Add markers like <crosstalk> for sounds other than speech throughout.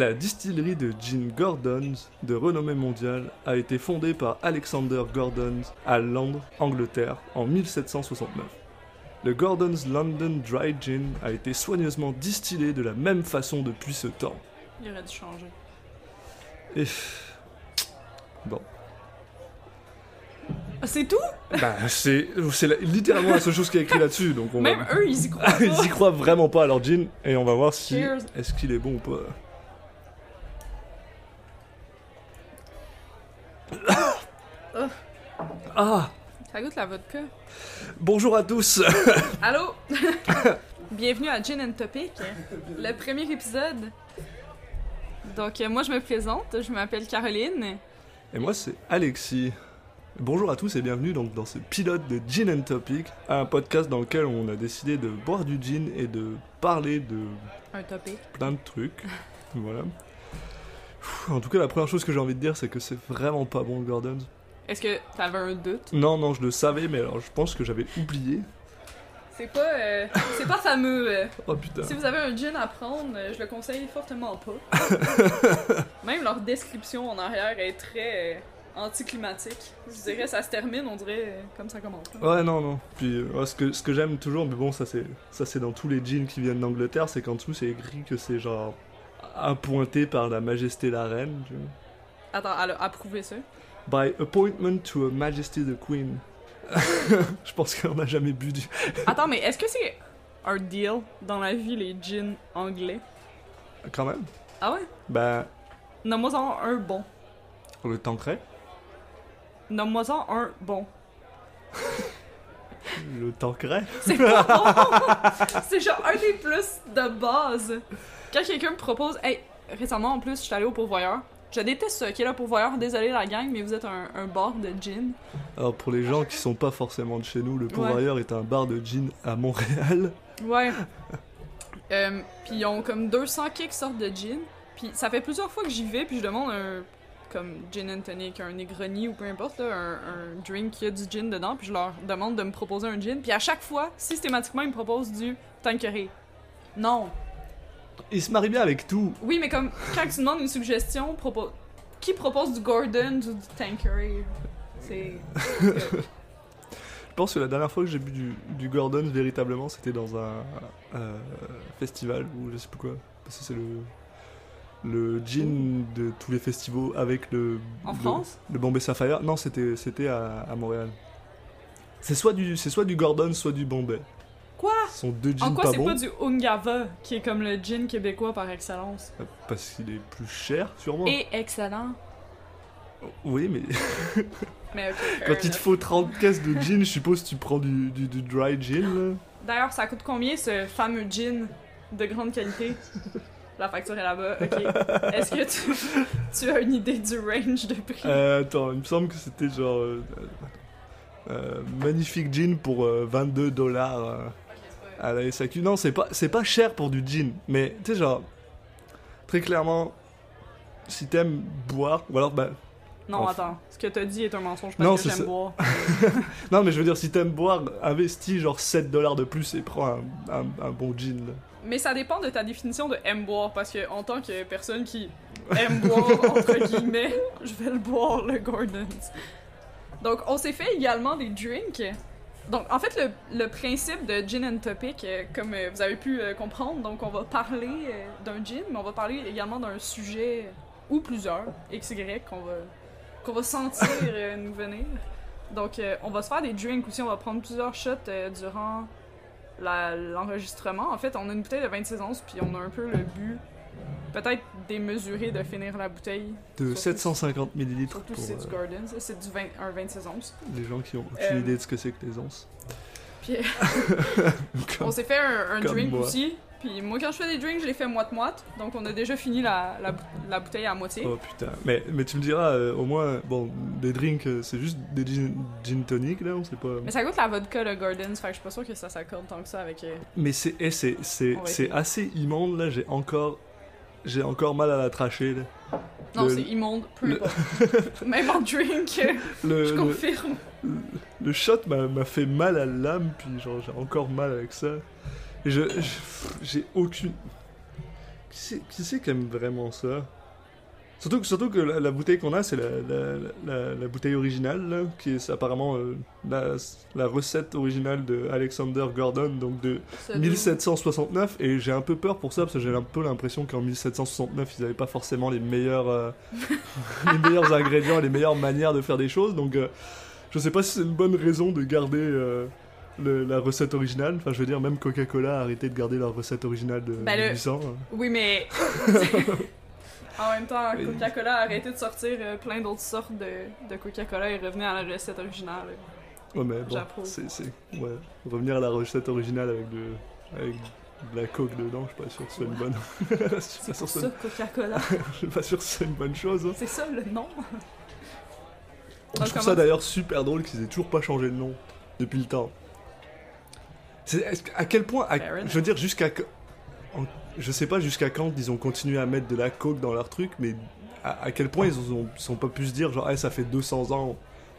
La distillerie de gin Gordon's, de renommée mondiale, a été fondée par Alexander Gordon à Londres, Angleterre, en 1769. Le Gordon's London Dry Gin a été soigneusement distillé de la même façon depuis ce temps. Il aurait dû changer. Et... Bon. Ah, c'est tout? Bah, c'est c'est la- littéralement la seule chose qui est écrit là-dessus, donc on Même va... eux, ils y croient. <laughs> Ils y croient vraiment pas à leur gin, et on va voir si... Cheers. Est-ce qu'il est bon ou pas. Ah Ça goûte la vodka. Bonjour à tous <laughs> Allô? <laughs> Bienvenue à Gin and Topic, le premier épisode. Donc, euh, moi, je me présente, je m'appelle Caroline. Et moi c'est Alexis. Bonjour à tous et bienvenue donc dans ce pilote de Gin and Topic, un podcast dans lequel on a décidé de boire du gin et de parler de Un topic. plein de trucs. <laughs> voilà. En tout cas, la première chose que j'ai envie de dire, c'est que c'est vraiment pas bon le Gordon's. Est-ce que t'avais un doute? Non, non, je le savais, mais alors je pense que j'avais oublié. C'est pas, euh, c'est pas fameux. euh. Oh putain. Si vous avez un gin à prendre, euh, je le conseille fortement pas. <laughs> Même leur description en arrière est très euh, anticlimatique. Je dirais, ça se termine, on dirait, euh, comme ça commence. Ouais, non, non. Puis euh, ouais, ce que, ce que j'aime toujours, mais bon, ça c'est ça c'est dans tous les jeans qui viennent d'Angleterre, c'est qu'en dessous c'est écrit que c'est genre appointé par la majesté la reine. tu vois. Attends, elle a approuvé ça? By appointment to a majesty the queen. <laughs> Je pense qu'on n'a jamais bu du. <laughs> Attends, mais est-ce que c'est un deal dans la vie, les gins anglais? Quand même. Ah ouais? Ben, Nomme-moi-en un bon. le Tancret, Nomme-moi-en un bon. le Tancret. C'est pas <laughs> bon! c'est genre un des plus de base. Quand quelqu'un me propose, hey, récemment en plus, je suis allée au pourvoyeur. Je déteste ça, qui est là pourvoyeur. Désolé la gang, mais vous êtes un, un bar de gin. Alors pour les gens qui sont pas forcément de chez nous, le Pourvoyeur est un bar de gin à Montréal. Ouais. <laughs> Euh, puis ils ont comme 200 quelques sortes de gin. Puis ça fait plusieurs fois que j'y vais, puis je demande un comme gin and tonic, un Negroni ou peu importe, là, un, un drink qui a du gin dedans, puis je leur demande de me proposer un gin. Puis à chaque fois, systématiquement, ils me proposent du Tanqueray. Non. Il se marie bien avec tout. Oui, mais comme quand tu demandes une suggestion, qui propose du Gordon ou du Tanqueray? C'est. Je pense que la dernière fois que j'ai bu du, du Gordon véritablement, c'était dans un euh, festival ou je sais plus quoi. Parce que c'est le le gin de tous les festivals avec le En le- France? le Bombay Sapphire. Non, c'était c'était à, à Montréal. C'est soit du c'est soit du Gordon, soit du Bombay. Quoi? Ce sont deux En quoi c'est pas du Ungava, qui est comme le gin québécois par excellence? Parce qu'il est plus cher sûrement. Et excellent. Oui, mais <laughs> quand il te faut 30 caisses de gin, je suppose que tu prends du, du, du dry gin. D'ailleurs, ça coûte combien ce fameux gin de grande qualité? La facture est là-bas, ok. Est-ce que tu, tu as une idée du range de prix? Euh, attends, il me semble que c'était genre. euh, euh, magnifique jean pour euh, 22 dollars à la SAQ. Non, c'est pas, c'est pas cher pour du jean, mais tu sais, genre. Très clairement, si t'aimes boire, ou alors, bah. Non, Enfin. attends. Ce que t'as dit est un mensonge parce Non, que j'aime boire. <laughs> Non, mais je veux dire, si t'aimes boire, investis genre 7 dollars de plus et prends un, un, un bon jean là. Mais ça dépend de ta définition de aime boire, parce que en tant que personne qui aime boire, entre guillemets, <laughs> je vais le boire, le Gordon's. Donc, on s'est fait également des drinks. Donc, en fait, le, le principe de Gin and Topic, euh, comme euh, vous avez pu euh, comprendre, donc on va parler d'un gin, mais on va parler également d'un sujet, ou plusieurs, XY, qu'on va, qu'on va sentir <laughs> nous venir. Donc, on va se faire des drinks aussi, on va prendre plusieurs shots durant l'enregistrement. En fait, on a une bouteille de 26 onces, puis on a un peu le but, peut-être démesuré, de finir la bouteille. De Surtout- 750 millilitres Surtout si c'est du euh, ça, c'est du 20 un 26 onces. les gens qui ont aucune Euh, idée de ce que c'est que les onces. Puis Comme- <laughs> <laughs> on s'est fait un, drink moi. aussi. Puis moi, quand je fais des drinks, je les fais moite-moite. Donc on a déjà fini la, la, bou- la bouteille à moitié. Oh putain, mais, mais tu me diras, euh, au moins, bon, des drinks, euh, c'est juste des gin, gin tonic là, on sait pas. Mais ça goûte la vodka, le Gordon's, fait que je suis pas sûre que ça s'accorde tant que ça avec. euh, Mais c'est eh, assez immonde là, j'ai encore j'ai encore mal à la tracher là. Non, c'est immonde, peu le-. <laughs> Même en drink, Le, je confirme. le shot m'a fait mal à l'âme puis genre j'ai encore mal avec ça. Et je j'ai aucune Qui c'est qui, c'est qui aime vraiment ça? Surtout, que- surtout que la, la bouteille qu'on a, c'est la, la, la- la bouteille originale, là, qui est apparemment euh, la, recette originale de Alexander Gordon, donc de Ça, 1769. Et j'ai un peu peur pour ça, parce que j'ai un peu l'impression qu'en 1769, ils n'avaient pas forcément les meilleurs, euh, <laughs> les meilleurs ingrédients et les meilleures manières de faire des choses. Donc, euh, je sais pas si c'est une bonne raison de garder euh, le- la recette originale. Enfin, je veux dire, même Coca-Cola a arrêté de garder leur recette originale de le- 1800. Oui, mais. <laughs> en même temps, Coca-Cola a arrêté de sortir euh, plein d'autres sortes de, de Coca-Cola et revenait à la recette originale. Ouais, mais bon, c'est, ouais. revenir à la recette originale avec de, avec de la coke dedans, je suis pas sûr que ce soit une bonne. <laughs> je suis C'est pas sûr que ce- ça, Coca-Cola. <laughs> je suis pas sûr que ce soit une bonne chose. hein. C'est ça le nom. <laughs> Je trouve ça d'ailleurs super drôle qu'ils aient toujours pas changé de nom depuis le temps. C'est, à quel point, à- je veux dire, jusqu'à. en- je sais pas jusqu'à quand ils ont continué à mettre de la coke dans leur truc, mais à, à quel point ils ont, sont pas pu se dire, genre, Hey, ça fait 200 ans,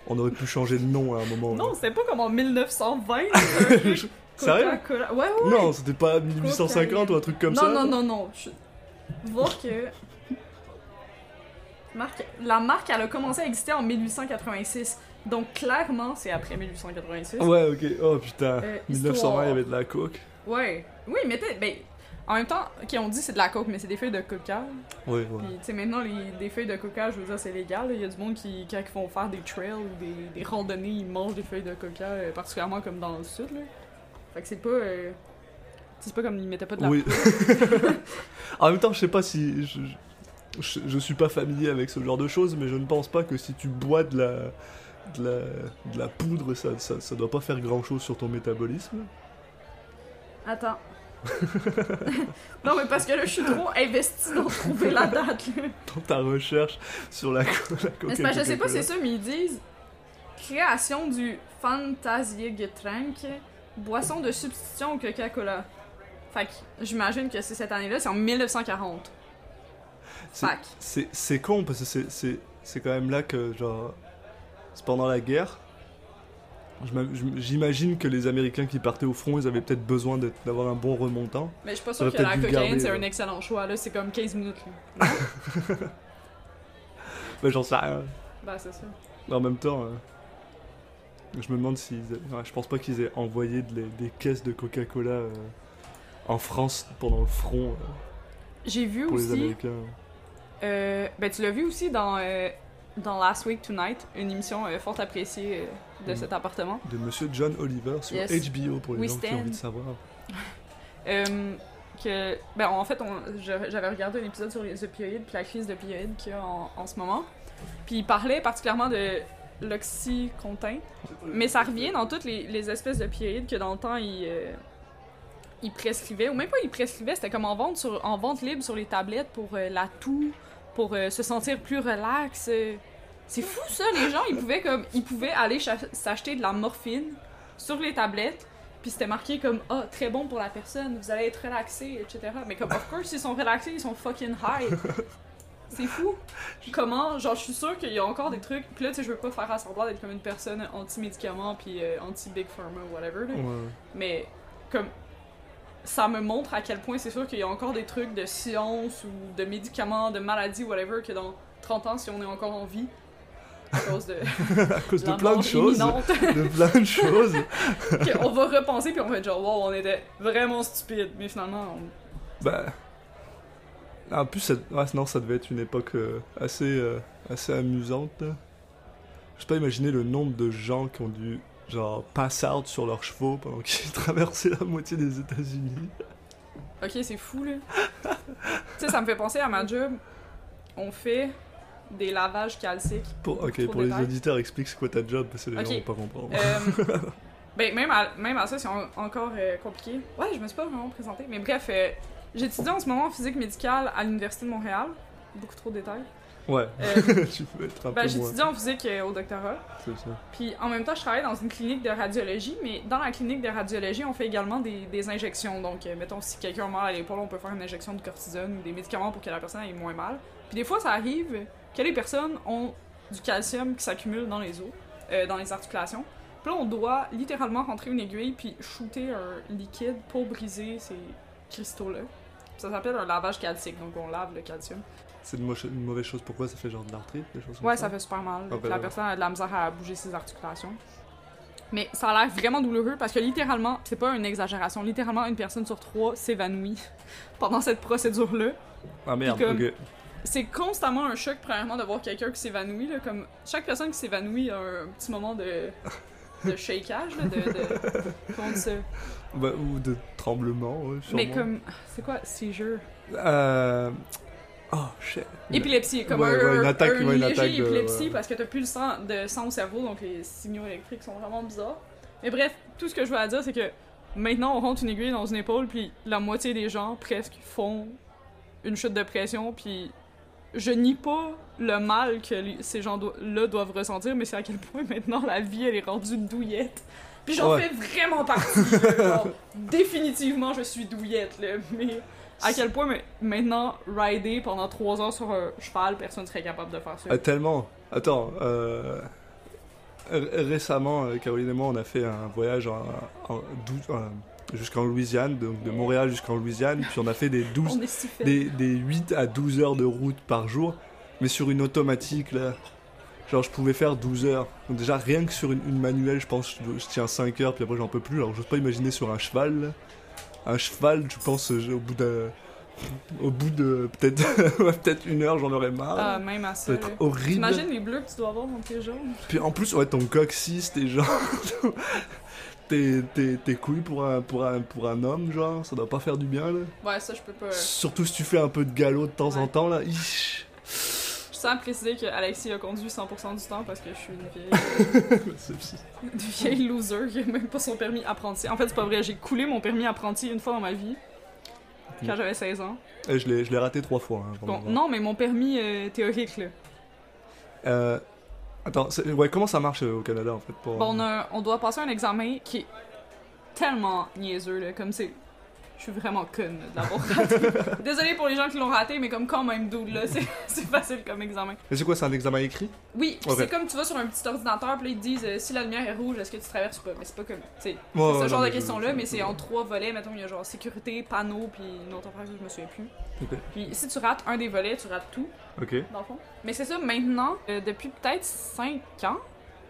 on aurait pu changer de nom à un moment. Non, c'était pas comme en 1920. <laughs> Je- Sérieux? Ouais, ouais. Non, c'était pas 1850 ou un truc comme non, ça? non, non, non. Je... Voir que. Marque... La marque, elle a commencé à exister en 1886. Donc, clairement, c'est après 1886. Ouais, ok. Oh putain. Euh, 1920, histoire. il y avait de la coke. Ouais. Oui, mais t'es. Ben, en même temps, ok, on dit c'est de la coke, mais c'est des feuilles de coca. Ouais, ouais. Puis, tu sais, maintenant, les, des feuilles de coca, je veux dire, c'est légal. Il y a du monde qui, quand ils font faire des trails ou des, des randonnées, ils mangent des feuilles de coca, euh, particulièrement comme dans le sud, là. Fait que c'est pas. euh, C'est pas comme ils mettaient pas de la Oui. <laughs> en même temps, je sais pas si. Je, je, je suis pas familier avec ce genre de choses, mais je ne pense pas que si tu bois de la. De la, de la poudre, ça, ça, ça doit pas faire grand chose sur ton métabolisme. Attends. <laughs> non, mais parce que là, je suis trop investie dans trouver la date, là. Dans ta recherche sur la, co- la coke. Mais que je sais pas si c'est ça, mais ils disent création du Fantasiegetränk, boisson de substitution au Coca-Cola. Fait que j'imagine que c'est cette année-là, c'est en 1940. C'est- Fac. C'est c'est con parce que c'est quand même là que, genre. C'est pendant la guerre. J'imagine que les Américains qui partaient au front, ils avaient peut-être besoin d'avoir un bon remontant. Mais je suis pas sûre que la cocaïne, c'est un excellent choix, là. C'est comme 15 minutes, là. <laughs> Mais j'en sais rien. Ben, c'est ça. En même temps, euh, je me demande s'ils. ouais, je pense pas qu'ils aient envoyé de les- des caisses de Coca-Cola euh, en France pendant le front euh, J'ai vu pour les aussi. Américains. Euh, ben, tu l'as vu aussi dans, euh, dans Last Week Tonight, une émission euh, fort appréciée euh, de Mm. cet appartement. De Monsieur John Oliver sur Yes. HBO pour les We gens qui ont envie de savoir. <laughs> Euh, que, ben, en fait, j'avais regardé un épisode sur les opioïdes puis la crise d'opioïdes qu'il y a en, en ce moment. Puis il parlait particulièrement de l'oxycontin. Mais ça revient dans toutes les, les espèces d'opioïdes que dans le temps, ils, euh, ils prescrivaient. Ou même pas ils prescrivaient, c'était comme en vente, sur, en vente libre sur les tablettes pour la toux, pour euh, se sentir plus relax. euh. C'est fou ça, les gens, ils pouvaient, comme, ils pouvaient aller s'acheter de la morphine sur les tablettes. Puis c'était marqué comme ah très bon pour la personne, vous allez être relaxé, etc. Mais comme of course ils sont relaxés, ils sont fucking high. <laughs> C'est fou. Comment genre je suis sûre qu'il y a encore des trucs. Puis là tu sais je veux pas faire à semblant d'être comme une personne anti médicaments puis euh, anti big pharma whatever. là. Ouais. Mais comme ça me montre à quel point c'est sûr qu'il y a encore des trucs de science ou de médicaments, de maladies whatever que dans 30 ans si on est encore en vie à cause de <laughs> à cause de la plein de choses. <laughs> De plein de choses. <laughs> on va repenser puis on va être genre wow on était vraiment stupide mais finalement on... Bah. En plus, ça... ouais, non, ça devait être une époque euh, assez, euh, assez amusante. Je sais pas imaginer le nombre de gens qui ont dû, genre, pass out sur leurs chevaux pendant qu'ils <laughs> traversaient la moitié des États-Unis. ok c'est fou là tu sais ça me fait penser à ma job on fait des lavages calciques Pour, ok, pour les auditeurs, explique c'est quoi ta job parce que les Ok. gens vont pas comprendre. Euh, <laughs> ben même à, même à ça c'est en- encore euh, compliqué ouais je me suis pas vraiment présentée mais bref euh, j'étudie en ce moment en physique médicale à l'université de Montréal beaucoup trop de détails Ouais, Euh, <laughs> tu peux être un ben, peu j'étudie en physique euh, au doctorat C'est ça. Puis en même temps, je travaille dans une clinique de radiologie, mais dans la clinique de radiologie, on fait également des, des injections. Donc, euh, mettons, si quelqu'un a mal à l'épaule, on peut faire une injection de cortisone ou des médicaments pour que la personne ait moins mal. Puis des fois, ça arrive que les personnes ont du calcium qui s'accumule dans les os, euh, dans les articulations. Puis là, on doit littéralement rentrer une aiguille puis shooter un liquide pour briser ces cristaux-là. Ça s'appelle un lavage calcique, donc on lave le calcium. C'est une, mauvaise chose. Pourquoi ça fait genre de l'arthrite, des choses comme Ouais, ça? ça fait super mal. Ah, ben la ouais. personne a de la misère à bouger ses articulations. Mais ça a l'air vraiment douloureux parce que littéralement, c'est pas une exagération, littéralement une personne sur trois s'évanouit <laughs> pendant cette procédure-là. Ah merde, ok. C'est constamment un choc, premièrement, de voir quelqu'un qui s'évanouit. là, Comme chaque personne qui s'évanouit a un petit moment de, <laughs> de shakeage, là, de, de- Comment on dit ça? Bah, ou de tremblement, ouais, sûrement. Mais comme. C'est quoi, seizure? Euh... Oh, shit. Épilepsie, comme Ouais, un, ouais, une attaque- un ouais, une léger attaque de- épilepsie parce que t'as plus le sang, de sang au cerveau, donc les signaux électriques sont vraiment bizarres. Mais bref, tout ce que je veux à dire, c'est que maintenant on rentre une aiguille dans une épaule, puis la moitié des gens presque font une chute de pression, puis je nie pas le mal que ces gens-là doivent ressentir, mais c'est à quel point maintenant la vie elle est rendue douillette. Puis j'en fais vraiment partie. là, genre, <laughs> définitivement, je suis douillette, là, mais à quel point mais, maintenant, rider pendant trois heures sur un cheval, personne serait capable de faire ça. Ah, tellement. Attends, euh... Récemment, euh, Caroline et moi, on a fait un voyage en, en dou- jusqu'en Louisiane, donc de Montréal jusqu'en Louisiane, puis on a fait des <laughs> 12, On est si fait. des, des 8 à 12 heures de route par jour, mais sur une automatique, là. Genre, je pouvais faire 12 heures. Donc, déjà, rien que sur une, une manuelle, je pense, je, je tiens 5 heures, puis après, j'en peux plus. Alors, j'ose pas imaginer sur un cheval, là. Un cheval, je pense, euh, au bout de. Au bout de peut-être <laughs> peut-être une heure, j'en aurais marre. Ah, même à ça être horrible. T'imagines les bleus que tu dois avoir dans tes jambes? Puis en plus, ouais, ton coccyx, tes genre. <laughs> tes, tes, tes couilles pour un, pour, un, pour un homme, genre, ça doit pas faire du bien, là. Ouais, ça, je peux pas. Surtout si tu fais un peu de galop de temps en temps, là. Je sens préciser que Alexis a conduit 100% du temps parce que je suis une vieille, <laughs> une vieille loser qui a même pas son permis apprenti. En fait, c'est pas vrai, j'ai coulé mon permis apprenti une fois dans ma vie. Quand j'avais 16 ans. Eh, je l'ai raté trois fois. hein, Bon, non, mais mon permis euh, théorique, là. Euh, attends, ouais, comment ça marche euh, au Canada, en fait pour... Bon, on, a- on doit passer un examen qui est tellement niaiseux, là, comme c'est... Je suis vraiment conne de l'avoir raté. <laughs> Désolée pour les gens qui l'ont raté, mais comme quand même, dude, là, c'est <laughs> facile comme examen. Mais c'est quoi, c'est un examen écrit? Oui, c'est comme tu vas sur un petit ordinateur, puis là, ils te disent euh, si la lumière est rouge, est-ce que tu traverses ou pas? Mais c'est pas comme. c'est ce non, genre de je- mais c'est en trois volets. Mettons, il y a genre sécurité, panneau, puis une autre affaire que je me souviens plus. Puis si tu rates un des volets, tu rates tout, Ok. dans le fond. Mais c'est ça, maintenant, euh, depuis peut-être 5 ans,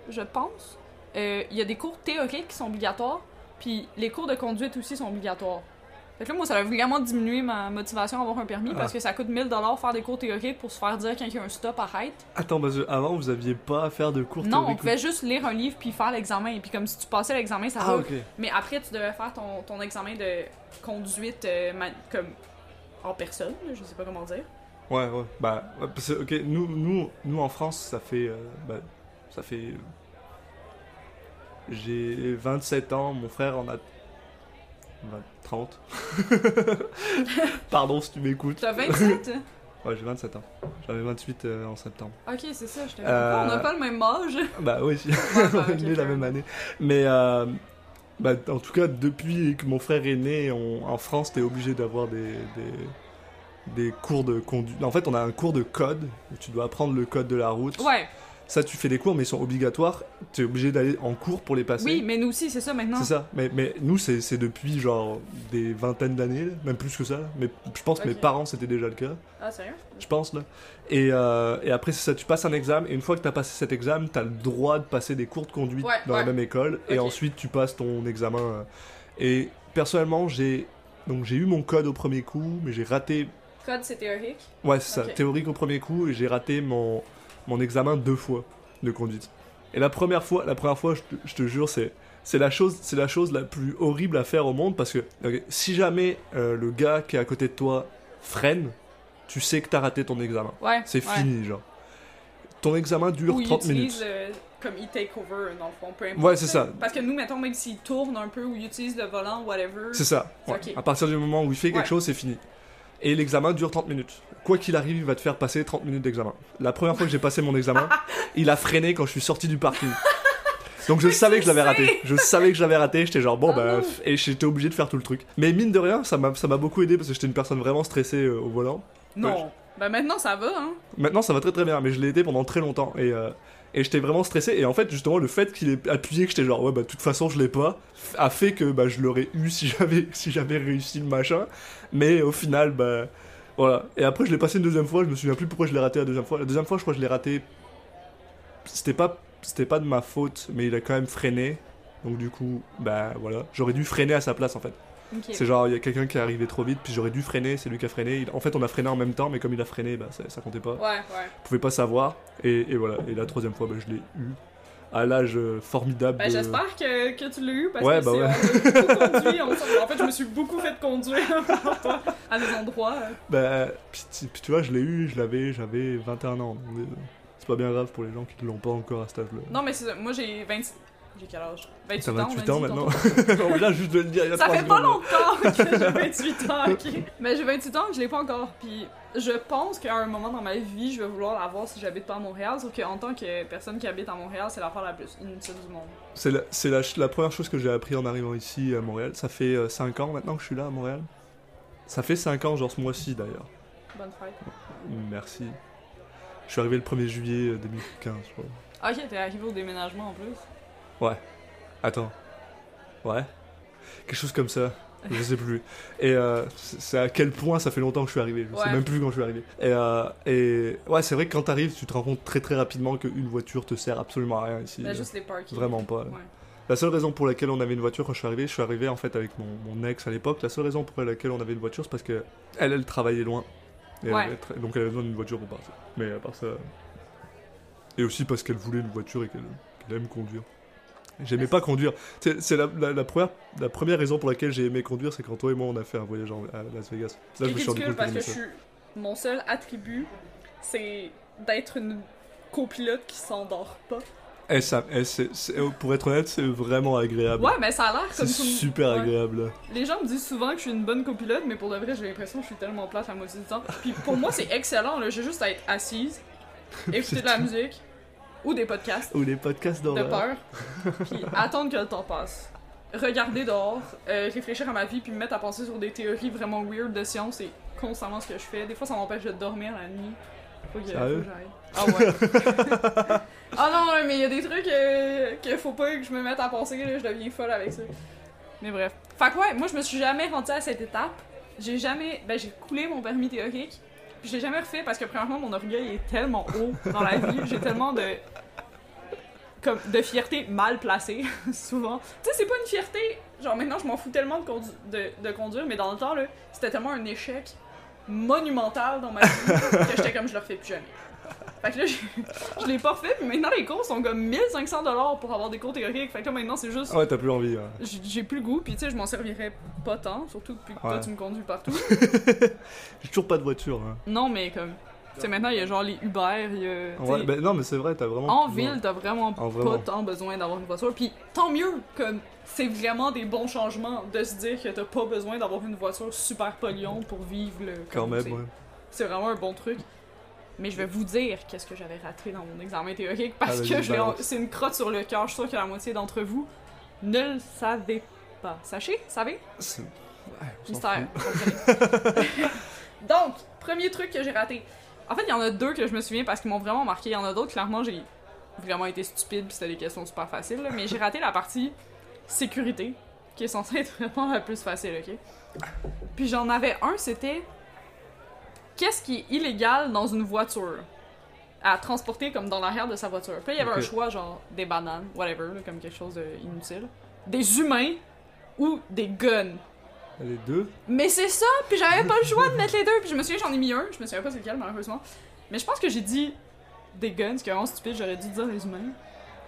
je pense, euh, il y a des cours théoriques qui sont obligatoires, puis les cours de conduite aussi sont obligatoires. Fait que là, moi, ça a vraiment diminué ma motivation à avoir un permis parce Ah. que ça coûte 1000$ faire des cours théoriques pour se faire dire quand il y a un stop, arrête. Attends, parce que avant, vous aviez pas à faire de cours Non, on théoriques pouvait juste lire un livre puis faire l'examen. Et puis comme si tu passais l'examen, ça Ah, va. ok. Mais après, tu devais faire ton, ton examen de conduite euh, comme en personne, je sais pas comment dire. Ouais, ouais. Bah, ouais, parce que, ok, nous, nous, nous en France, ça fait. euh, bah, ça fait. J'ai 27 ans, mon frère en a. 20, 30. <laughs> Pardon si tu m'écoutes. T'as 27? <laughs> Ouais, j'ai 27 ans. J'avais 28 euh, en septembre. ok, c'est ça, je Euh, On n'a pas le même âge. <laughs> Bah oui, Ouais, bah, on est la même année. Mais euh, bah, en tout cas, depuis que mon frère est né, on- en France, t'es obligé d'avoir des, des, des cours de conduite. En fait, on a un cours de code où tu dois apprendre le code de la route. Ouais, Ça, tu fais des cours, mais ils sont obligatoires. T'es obligé d'aller en cours pour les passer. oui, mais nous aussi, c'est ça maintenant. C'est ça. Mais, mais nous, c'est c'est depuis genre des vingtaines d'années, même plus que ça. Mais je pense que mes parents, c'était déjà le cas. Ah, sérieux? Je pense, là. Et, euh, et après, c'est ça, tu passes un examen, et une fois que tu as passé cet examen, tu as le droit de passer des cours de conduite Ouais, dans la même école, et ensuite tu passes ton examen. euh. Et personnellement, j'ai donc j'ai eu mon code au premier coup, mais j'ai raté. Code, c'est théorique? Ouais, c'est ça, théorique au premier coup, et j'ai raté mon, mon examen deux fois de conduite. Et la première fois, la première fois, je te, je te jure, c'est. C'est la, chose, c'est la chose la plus horrible à faire au monde parce que si jamais euh, le gars qui est à côté de toi freine, tu sais que t'as raté ton examen. Ouais. C'est ouais. fini, genre. Ton examen dure Ou il 30 utilise minutes. euh, comme e-take over, dans le fond, peu importe. Ouais, c'est ça. Parce que nous, mettons, même s'il tourne un peu ou il utilise le volant, whatever. C'est ça. ouais. À partir du moment où il fait quelque chose, c'est fini. Et l'examen dure 30 minutes. Quoi qu'il arrive, il va te faire passer 30 minutes d'examen. La première fois que j'ai passé mon examen, <laughs> il a freiné quand je suis sorti du parking. Donc je savais que je l'avais raté. Je savais que je l'avais raté. J'étais genre bon Oh bah f- et j'étais obligé de faire tout le truc. Mais mine de rien, ça m'a ça m'a beaucoup aidé parce que j'étais une personne vraiment stressée euh, au volant. Non. Ouais, Ben maintenant, ça va, hein. Maintenant, ça va très très bien, mais je l'ai été pendant très longtemps. Et, euh, Et j'étais vraiment stressé. Et en fait, justement, le fait qu'il ait appuyé, que j'étais genre, ouais, bah, de toute façon, je l'ai pas, a fait que bah, je l'aurais eu si <laughs> j'avais si j'avais réussi le machin. Mais au final, bah, voilà. Et après, je l'ai passé une deuxième fois. Je me souviens plus pourquoi je l'ai raté la deuxième fois. La deuxième fois, je crois que je l'ai raté. C'était pas, c'était pas de ma faute, mais il a quand même freiné. Donc, du coup, bah, voilà. J'aurais dû freiner à sa place, en fait. C'est genre, il y a quelqu'un qui est arrivé trop vite, puis j'aurais dû freiner, c'est lui qui a freiné. Il- En fait, on a freiné en même temps, mais comme il a freiné, bah, ça, ça comptait pas. Ouais, ouais. Je pouvais pas savoir. Et, et voilà. Et la troisième fois, bah, je l'ai eu. À l'âge euh, formidable. Ben, de- j'espère que, que tu l'as eu parce Ouais, que bah ouais. on a <laughs> beaucoup conduit ensemble. En fait, je me suis beaucoup fait conduire <laughs> à des endroits. euh. Bah, puis, tu- puis tu vois, je l'ai eu, je l'avais, j'avais 21 ans. euh, C'est pas bien grave pour les gens qui ne l'ont pas encore à cet âge-là. Non, mais c'est ça. Moi, j'ai 26. J'ai quel âge? 28 T'as ans. on a 28 dit ans maintenant. mais <laughs> là, juste de le dire, il y a Ça fait pas longtemps que j'ai <laughs> 28 ans, ok? Mais j'ai 28 ans que je l'ai pas encore. Puis je pense qu'à un moment dans ma vie, je vais vouloir l'avoir si j'habite pas à Montréal. Sauf qu'en tant que personne qui habite à Montréal, c'est l'affaire la plus inutile du monde. C'est la, la, la première chose que j'ai appris en arrivant ici à Montréal. Ça fait 5 ans maintenant que je suis là à Montréal. Ça fait 5 ans, genre ce mois-ci d'ailleurs. Bonne fête. Merci. Je suis arrivé le 1er juillet euh, 2015, je crois. Ok, t'es arrivé au déménagement en plus. Attends. Ouais. Quelque chose comme ça. Je sais plus. Et euh, c'est à quel point ça fait longtemps que je suis arrivé. Je sais Ouais. même plus quand je suis arrivé. Et, euh, et ouais, c'est vrai que quand t'arrives, tu te rends compte très très rapidement qu'une voiture te sert absolument à rien ici. Ben, juste les parkings. Vraiment pas. Ouais. La seule raison pour laquelle on avait une voiture quand je suis arrivé, je suis arrivé en fait avec mon, mon ex à l'époque. La seule raison pour laquelle on avait une voiture, c'est parce que elle, elle travaillait loin. Et Ouais. donc elle avait besoin d'une voiture pour partir. Mais à part ça. Et aussi parce qu'elle voulait une voiture et qu'elle qu'elle aime conduire. J'aimais pas conduire. C'est c'est la, la- la première, la première raison pour laquelle j'ai aimé conduire, c'est quand toi et moi on a fait un voyage à Las Vegas. Là, C'est je me suis rendu compte parce que je suis. Mon seul attribut, c'est d'être une copilote qui s'endort pas. Eh, ça, eh, c'est- c'est- pour être honnête, c'est vraiment agréable. Ouais, mais ça a l'air c'est comme le- super ouais. agréable. Les gens me disent souvent que je suis une bonne copilote, mais pour de vrai, j'ai l'impression que je suis tellement plate la moitié du temps. Puis pour moi, c'est excellent. J'ai juste à être assise, <laughs> écouter de la musique ou des podcasts Ou les podcasts de d'horreur. peur, <laughs> puis attendre que le temps passe. Regarder dehors, euh, réfléchir à ma vie, puis me mettre à penser sur des théories vraiment weird de science, c'est constamment ce que je fais. Des fois, ça m'empêche de dormir la nuit. Faut que, faut que j'aille. Ah ouais. <laughs> ah non, mais il y a des trucs euh, qu'il faut pas que je me mette à penser, là, je deviens folle avec ça. Mais bref. Fait que ouais, moi je me suis jamais rendue à cette étape. J'ai jamais. Ben j'ai coulé mon permis théorique. Puis je l'ai jamais refait parce que premièrement mon orgueil est tellement haut dans la vie. J'ai tellement de. Comme de fierté mal placée, <laughs> souvent. Tu sais, c'est pas une fierté. Genre maintenant je m'en fous tellement de, de conduire, mais dans le temps là, c'était tellement un échec monumental dans ma vie que j'étais comme je le refais plus jamais. Fait que là, je l'ai pas refait, puis maintenant les cours sont comme 1500$ pour avoir des cours théoriques. Fait que là maintenant c'est juste ouais, t'as plus envie. ouais. j'ai plus le goût, puis tu sais, je m'en servirais pas tant, surtout depuis que toi tu me conduis partout. <laughs> J'ai toujours pas de voiture. hein. non, mais comme. Tu sais, maintenant il y a genre les Uber, il y a. Ouais, ben non, mais c'est vrai, t'as vraiment. en ville, t'as vraiment vraiment. pas tant besoin d'avoir une voiture. Puis tant mieux, comme c'est vraiment des bons changements de se dire que t'as pas besoin d'avoir une voiture super polluante pour vivre le. Quand même, ouais. C'est vraiment un bon truc. Mais je vais vous dire qu'est-ce que j'avais raté dans mon examen théorique parce Ah, vas-y, que c'est une crotte sur le cœur. Je suis sûre que la moitié d'entre vous ne le savez pas. Sachez, savez? Ouais, Mystère. <laughs> Donc, premier truc que j'ai raté. En fait, il y en a deux que je me souviens parce qu'ils m'ont vraiment marqué. Il y en a d'autres, clairement, j'ai vraiment été stupide puis c'était des questions super faciles. là. Mais j'ai raté la partie sécurité, qui est censée être vraiment la plus facile, ok? Puis j'en avais un, c'était qu'est-ce qui est illégal dans une voiture à transporter comme dans l'arrière de sa voiture? Puis il y avait un choix, genre des bananes, whatever, là, comme quelque chose d'inutile. Des humains ou des guns? Les deux Mais c'est ça, puis j'avais pas le choix de mettre les deux, puis je me souviens, j'en ai mis un, je me souviens pas c'est lequel, malheureusement. Mais je pense que j'ai dit des guns, ce qui est vraiment stupide, j'aurais dû dire les humains.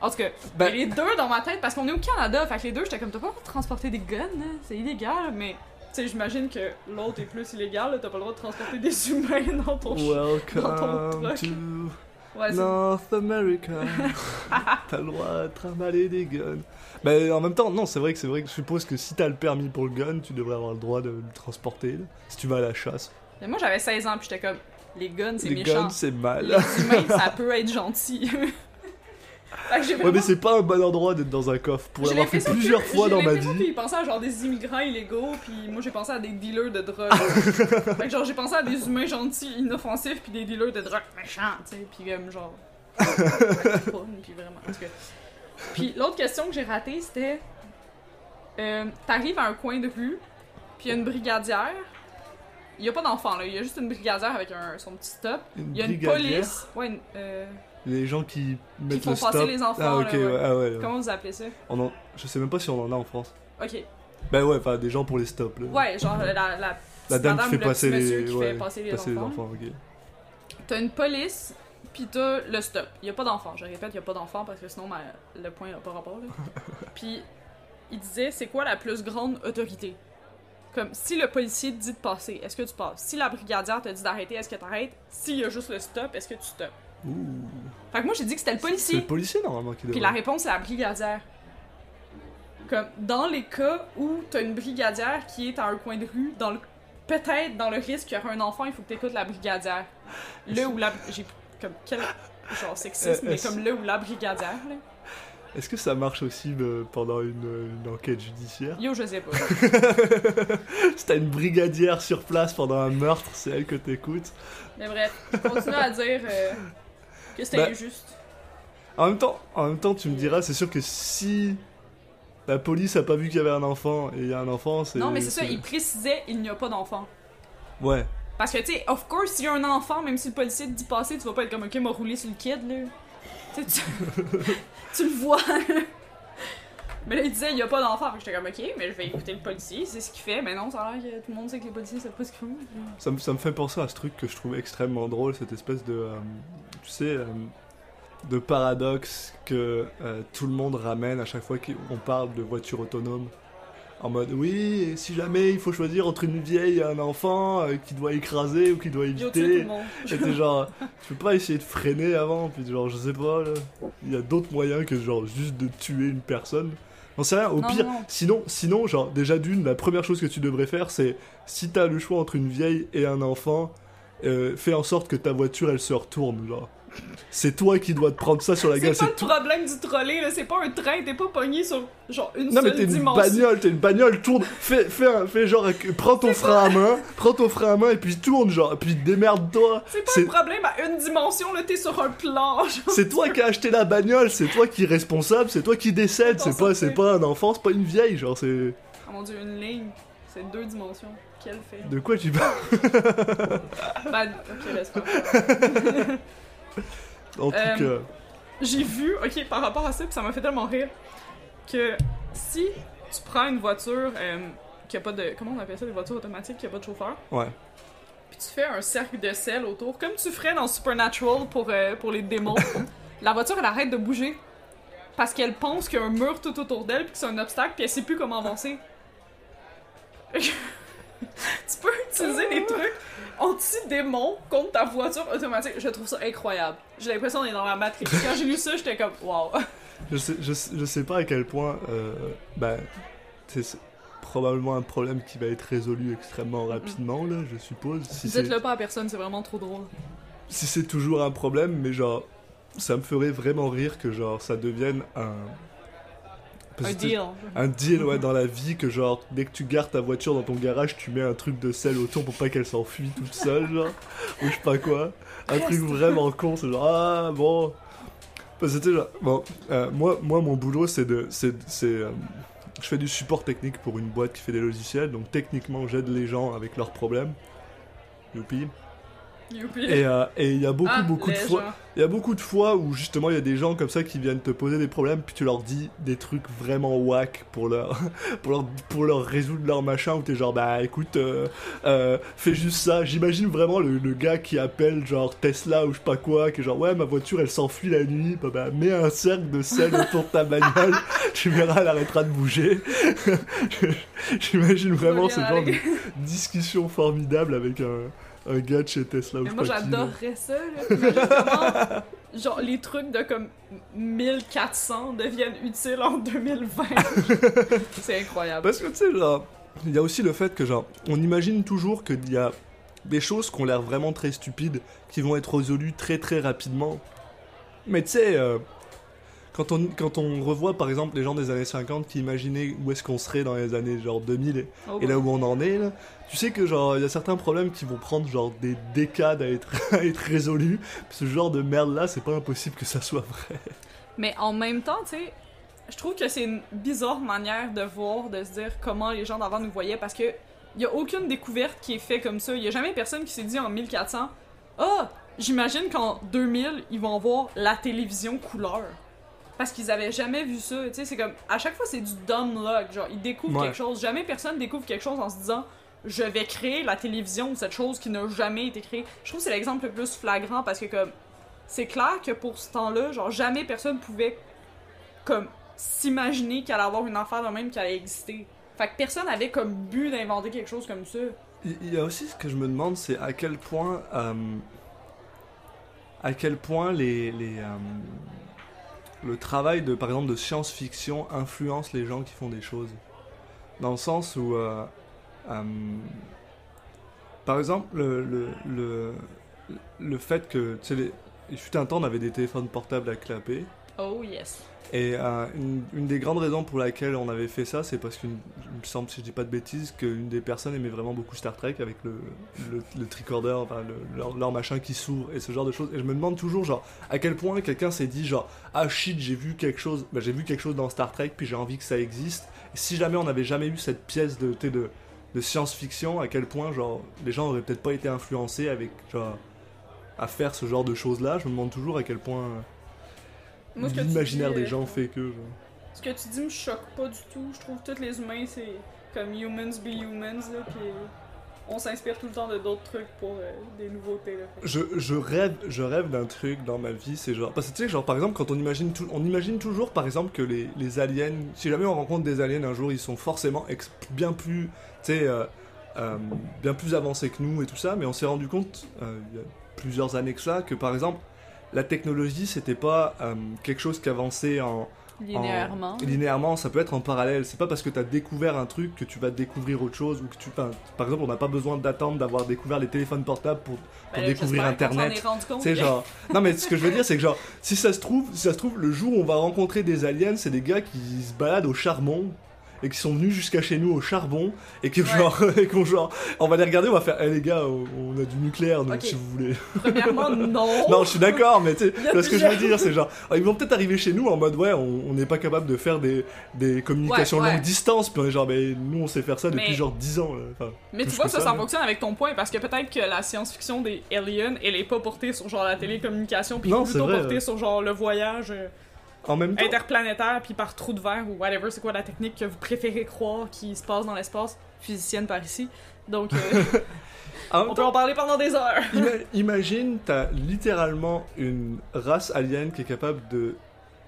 En tout cas, Ben- les deux dans ma tête, parce qu'on est au Canada, fait que les deux, j'étais comme, t'as pas le droit de transporter des guns, là, c'est illégal, mais. Tu sais, j'imagine que l'autre est plus illégal, t'as pas le droit de transporter des <laughs> humains dans ton ch- dans ton Welcome truck. to Ouais, North America. <laughs> t'as le droit de trimballer des guns. Mais en même temps, non, c'est vrai que c'est vrai que je suppose que si t'as le permis pour le gun, tu devrais avoir le droit de le transporter. là. Si tu vas à la chasse. Mais moi, j'avais 16 ans, puis j'étais comme, les guns, c'est Les méchant. guns, c'est mal. Les humains, ça <laughs> peut être gentil. J'ai Ouais, mais c'est pas un bon endroit d'être dans un coffre. Pour l'avoir fait plusieurs fois dans ma vie. qu'ils pensaient à genre des immigrants illégaux, puis moi j'ai pensé à des dealers de drogue. <laughs> fait que genre j'ai pensé à des humains gentils, inoffensifs, puis des dealers de drogue méchants, tu sais, puis comme genre <laughs> puis vraiment, en tout cas. Puis l'autre question que j'ai ratée, c'était euh, T'arrives à un coin de rue, puis il y a une brigadière. Il y a pas d'enfant là, il y a juste une brigadière avec un, son petit stop. Il y a une police. Ouais, une- euh, Les gens qui mettent font le passer stop. les enfants, Ah, ok, là, ouais. ah, ouais, ouais. comment vous appelez ça? On en- Je sais même pas si on en a en France. Ok. Ben ouais, enfin, des gens pour les stops. Là. Ouais, genre la, la, <laughs> La dame qui fait passer les, qui fait passer les passer les enfants. enfants. ok. T'as une police, puis t'as le stop. Il y a pas d'enfant. Je répète, il y a pas d'enfant parce que sinon ma- le point a pas rapport. Là. <laughs> puis il disait c'est quoi la plus grande autorité? Comme si le policier te dit de passer, est-ce que tu passes? Si la brigadière te dit d'arrêter, est-ce que t'arrêtes? S'il y a juste le stop, est-ce que tu stops? Ouh. Fait que moi j'ai dit que c'était le C'est policier. le policier normalement qui Puis devrait. la réponse c'est la brigadière. Comme dans les cas où t'as une brigadière qui est à un coin de rue, dans le peut-être dans le risque qu'il y aura un enfant, il faut que t'écoutes la brigadière. Le ou la j'ai comme quel genre sexiste, Euh, mais comme le ou la brigadière. Là. Est-ce que ça marche aussi euh, pendant une, une enquête judiciaire? Yo je sais pas. <laughs> Si t'as une brigadière sur place pendant un meurtre, c'est elle que t'écoutes. mais bref, je continue à dire euh, que c'était Bah, injuste. En même temps, en même temps, tu me diras, c'est sûr que si la police a pas vu qu'il y avait un enfant et il y a un enfant, c'est. Non mais c'est ça, il précisait il n'y a pas d'enfant. Ouais. Parce que, tu sais, of course, s'il y a un enfant, même si le policier te dit passer, tu vas pas être comme, ok, m'a roulé sur le kid, là. Tu sais, tu, <laughs> tu le vois, là. Mais là, il disait, il y a pas d'enfant. J'étais comme, ok, mais je vais écouter le policier, c'est ce qu'il fait. Mais non, ça a l'air que tout le monde sait que les policiers savent pas ce qu'ils font. Ça, me- ça me fait penser à ce truc que je trouve extrêmement drôle, cette espèce de. euh, tu sais. euh, de paradoxe que euh, tout le monde ramène à chaque fois qu'on parle de voiture autonome. En mode, oui, si jamais il faut choisir entre une vieille et un enfant euh, qui doit écraser ou qui doit éviter. Et t'es genre, tu peux pas essayer de freiner avant, puis genre, je sais pas. Il y a d'autres moyens que genre juste de tuer une personne. Non, c'est rien, au Non, pire, non, non. sinon, sinon, genre, déjà d'une, la première chose que tu devrais faire, c'est si t'as le choix entre une vieille et un enfant, euh, fais en sorte que ta voiture elle se retourne, genre. C'est toi qui dois te prendre ça sur la gueule, C'est pas c'est le problème du trolley, là. C'est pas un train, t'es pas pogné sur, genre, une Non mais seule t'es une dimension. bagnole, t'es une bagnole, tourne, fais, fais, un- fais genre, prends ton frein à main, prends ton frein à main et puis tourne genre, et puis démerde-toi. C'est pas un problème à une dimension, là, t'es sur un plan. <laughs> C'est toi qui as acheté la bagnole, c'est toi qui es responsable, c'est toi qui décède, c'est pas, c'est pas un enfant, c'est pas une vieille, genre c'est... Oh mon dieu, une ligne. C'est deux dimensions. Quel fait. De quoi tu parles? <laughs> Ben, ok, laisse pas. <laughs> En tout Euh, cas, J'ai vu, ok, par rapport à ça, puis ça m'a fait tellement rire, que si tu prends une voiture euh, qui a pas de. Comment on appelle ça, les voitures automatiques qui a pas de chauffeur, ouais. puis tu fais un cercle de sel autour, comme tu ferais dans Supernatural pour, euh, pour les démons, <laughs> la voiture elle arrête de bouger. Parce qu'elle pense qu'il y a un mur tout autour d'elle, puis que c'est un obstacle, puis elle sait plus comment avancer. <laughs> tu peux utiliser des trucs anti-démons contre ta voiture automatique. Je trouve ça incroyable. J'ai l'impression qu'on est dans la Matrix. Quand j'ai lu ça, j'étais comme, wow. Je sais, je, je sais pas à quel point, euh, ben, c'est probablement un problème qui va être résolu extrêmement rapidement, là, je suppose. Si Dites-le pas à personne, c'est vraiment trop drôle. si c'est toujours un problème, mais genre, ça me ferait vraiment rire que genre ça devienne un... Un deal. Un deal, ouais, dans la vie, que genre, dès que tu gardes ta voiture dans ton garage, tu mets un truc de sel autour pour pas qu'elle s'enfuit toute seule, genre, ou je sais pas quoi. Un truc vraiment con, c'est genre, ah, bon. Parce que genre, bon, euh, moi, moi, mon boulot, c'est de. c'est c'est, euh, je fais du support technique pour une boîte qui fait des logiciels, donc techniquement, j'aide les gens avec leurs problèmes. Youpi. Youpi. Et euh, et il y a beaucoup, Ah, beaucoup de les fois. gens. Il y a beaucoup de fois où justement il y a des gens comme ça qui viennent te poser des problèmes puis tu leur dis des trucs vraiment whack pour leur <laughs> pour leur pour leur résoudre leur machin où t'es genre bah écoute euh, euh, fais juste ça j'imagine vraiment le, le gars qui appelle genre Tesla ou je sais pas quoi qui est genre ouais ma voiture elle s'enfuit la nuit bah, bah mets un cercle de sel autour de ta bagnole <laughs> tu verras elle arrêtera de bouger <laughs> j'imagine vraiment ce genre de discussion formidable avec un un gars de chez Tesla ou moi j'adorerais ça, là. Comment, genre, les trucs de comme 1400 deviennent utiles en 2020. c'est incroyable. Parce que tu sais, genre, il y a aussi le fait que, genre, on imagine toujours qu'il y a des choses qui ont l'air vraiment très stupides qui vont être résolues très très rapidement. Mais tu sais, euh, quand on, quand on revoit par exemple les gens des années 50 qui imaginaient où est-ce qu'on serait dans les années genre 2000 et, Oh, et là où on en est, là, tu sais que genre il y a certains problèmes qui vont prendre genre des décades à être, <laughs> à être résolus. Ce genre de merde là, c'est pas impossible que ça soit vrai. Mais en même temps, tu sais, je trouve que c'est une bizarre manière de voir, de se dire comment les gens d'avant nous voyaient parce que y a aucune découverte qui est faite comme ça. Y a jamais personne qui s'est dit en 1400 Ah, j'imagine qu'en 2000, ils vont voir la télévision couleur. Parce qu'ils avaient jamais vu ça. Tu sais, c'est comme. À chaque fois, c'est du dumb luck. Genre, ils découvrent Ouais. quelque chose. Jamais personne découvre quelque chose en se disant Je vais créer la télévision ou cette chose qui n'a jamais été créée. Je trouve que c'est l'exemple le plus flagrant parce que, comme. C'est clair que pour ce temps-là, genre, jamais personne pouvait, comme, s'imaginer qu'il allait avoir une affaire de même qui allait exister. Fait que personne avait comme but d'inventer quelque chose comme ça. Il il y a aussi ce que je me demande, c'est à quel point, euh, à quel point les, les, euh, le travail de, par exemple, de science-fiction influence les gens qui font des choses. Dans le sens où, euh, euh, par exemple, le, le, le, fait que, tu sais, il fut un temps, on avait des téléphones portables à clapper. Oh yes. Et euh, une, des grandes raisons pour laquelle on avait fait ça, c'est parce qu'il me semble, si je dis pas de bêtises, qu'une des personnes aimait vraiment beaucoup Star Trek avec le, tricorder, enfin le- leur, machin qui s'ouvre et ce genre de choses. Et je me demande toujours, genre, à quel point quelqu'un s'est dit, genre, ah shit, j'ai vu quelque chose, bah, j'ai vu quelque chose dans Star Trek, puis j'ai envie que ça existe. Si jamais on n'avait jamais eu cette pièce de, science-fiction, à quel point, genre, les gens auraient peut-être pas été influencés avec, à faire ce genre de choses-là. Je me demande toujours à quel point l'imaginaire des euh, gens fait que. genre. Ce que tu dis me choque pas du tout. Je trouve que tous les humains, c'est comme humans be humans, là, pis on s'inspire tout le temps de d'autres trucs pour euh, des nouveautés, là. Je, je rêve, je rêve d'un truc dans ma vie, c'est genre. Parce que tu sais, genre par exemple, quand on imagine, tout, on imagine toujours par exemple que les, les aliens, si jamais on rencontre des aliens un jour, ils sont forcément ex- bien plus, tu sais, euh, euh, bien plus avancés que nous et tout ça, mais on s'est rendu compte, il y a plusieurs années que ça, que par exemple, la technologie, c'était pas euh, quelque chose qui avançait en, Linéairement. en- linéairement, ça peut être en parallèle. C'est pas parce que tu as découvert un truc que tu vas découvrir autre chose ou que tu. enfin, par exemple, on n'a pas besoin d'attendre d'avoir découvert les téléphones portables pour, pour Ben découvrir Internet. est rendu compte. Tu sais, genre. Non, mais ce que je veux dire, c'est que, genre, si ça se trouve, si ça se trouve, le jour où on va rencontrer des aliens, c'est des gars qui se baladent au charbon et qui sont venus jusqu'à chez nous au charbon et qui, Ouais. genre, <laughs> et genre, on va les regarder, on va faire, eh les gars, on a du nucléaire, donc si vous voulez. Premièrement, <laughs> non. Non, je suis d'accord, mais tu sais, <laughs> ce que je veux dire, c'est genre, ils vont peut-être arriver chez nous en mode, ouais, on n'est pas capable de faire des, des communications Ouais, ouais. longue distance, puis on est genre, mais nous on sait faire ça depuis Mais- genre 10 ans. là. Mais tu vois, que ça, ça là. fonctionne avec ton point parce que peut-être que la science-fiction des aliens, elle est pas portée sur genre la télécommunication, puis Non, plutôt portée sur genre le voyage euh, En même temps, interplanétaire, puis par trou de verre ou whatever, c'est quoi la technique que vous préférez croire qui se passe dans l'espace, physicienne par ici. Donc, euh, <laughs> on peut en parler pendant des heures. ima- imagine, t'as littéralement une race alien qui est capable de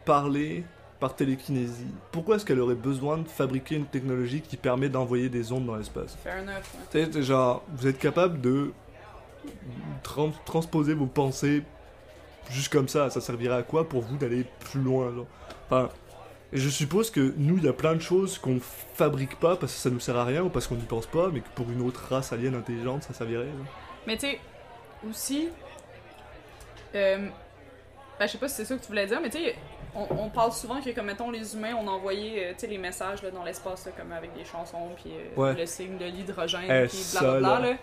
parler par télékinésie. Pourquoi est-ce qu'elle aurait besoin de fabriquer une technologie qui permet d'envoyer des ondes dans l'espace? Fair enough. ouais. Genre, vous êtes capable de tran- transposer vos pensées juste comme ça. Ça servirait à quoi pour vous d'aller plus loin genre? Enfin, je suppose que nous, il y a plein de choses qu'on fabrique pas parce que ça nous sert à rien ou parce qu'on n'y pense pas, mais que pour une autre race alien intelligente, ça servirait. genre. Mais tu sais, aussi, euh, ben, je sais pas si c'est ça que tu voulais dire, mais tu sais, on, on parle souvent que, comme mettons, les humains, on envoyait, euh, les messages là, dans l'espace, là, comme avec des chansons, puis euh, Ouais. le signe de l'hydrogène, Eh, puis blablabla, là. là.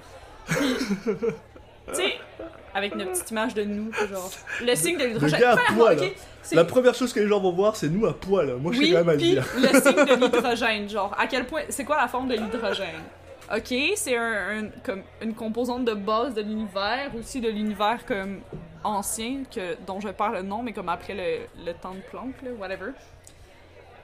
<laughs> Puis, tu sais, avec une petite image de nous, genre, le signe de l'hydrogène. gars à Premièrement, poil, ok, là. c'est- La première chose que les gens vont voir, c'est nous à poil. Moi, je oui, quand même à le dire. le signe de l'hydrogène, genre, à quel point, c'est quoi la forme de l'hydrogène? Ok, c'est un, un- comme une composante de base de l'univers, aussi de l'univers comme ancien, que, dont je perds le nom, mais comme après le, le temps de Planck, là, whatever.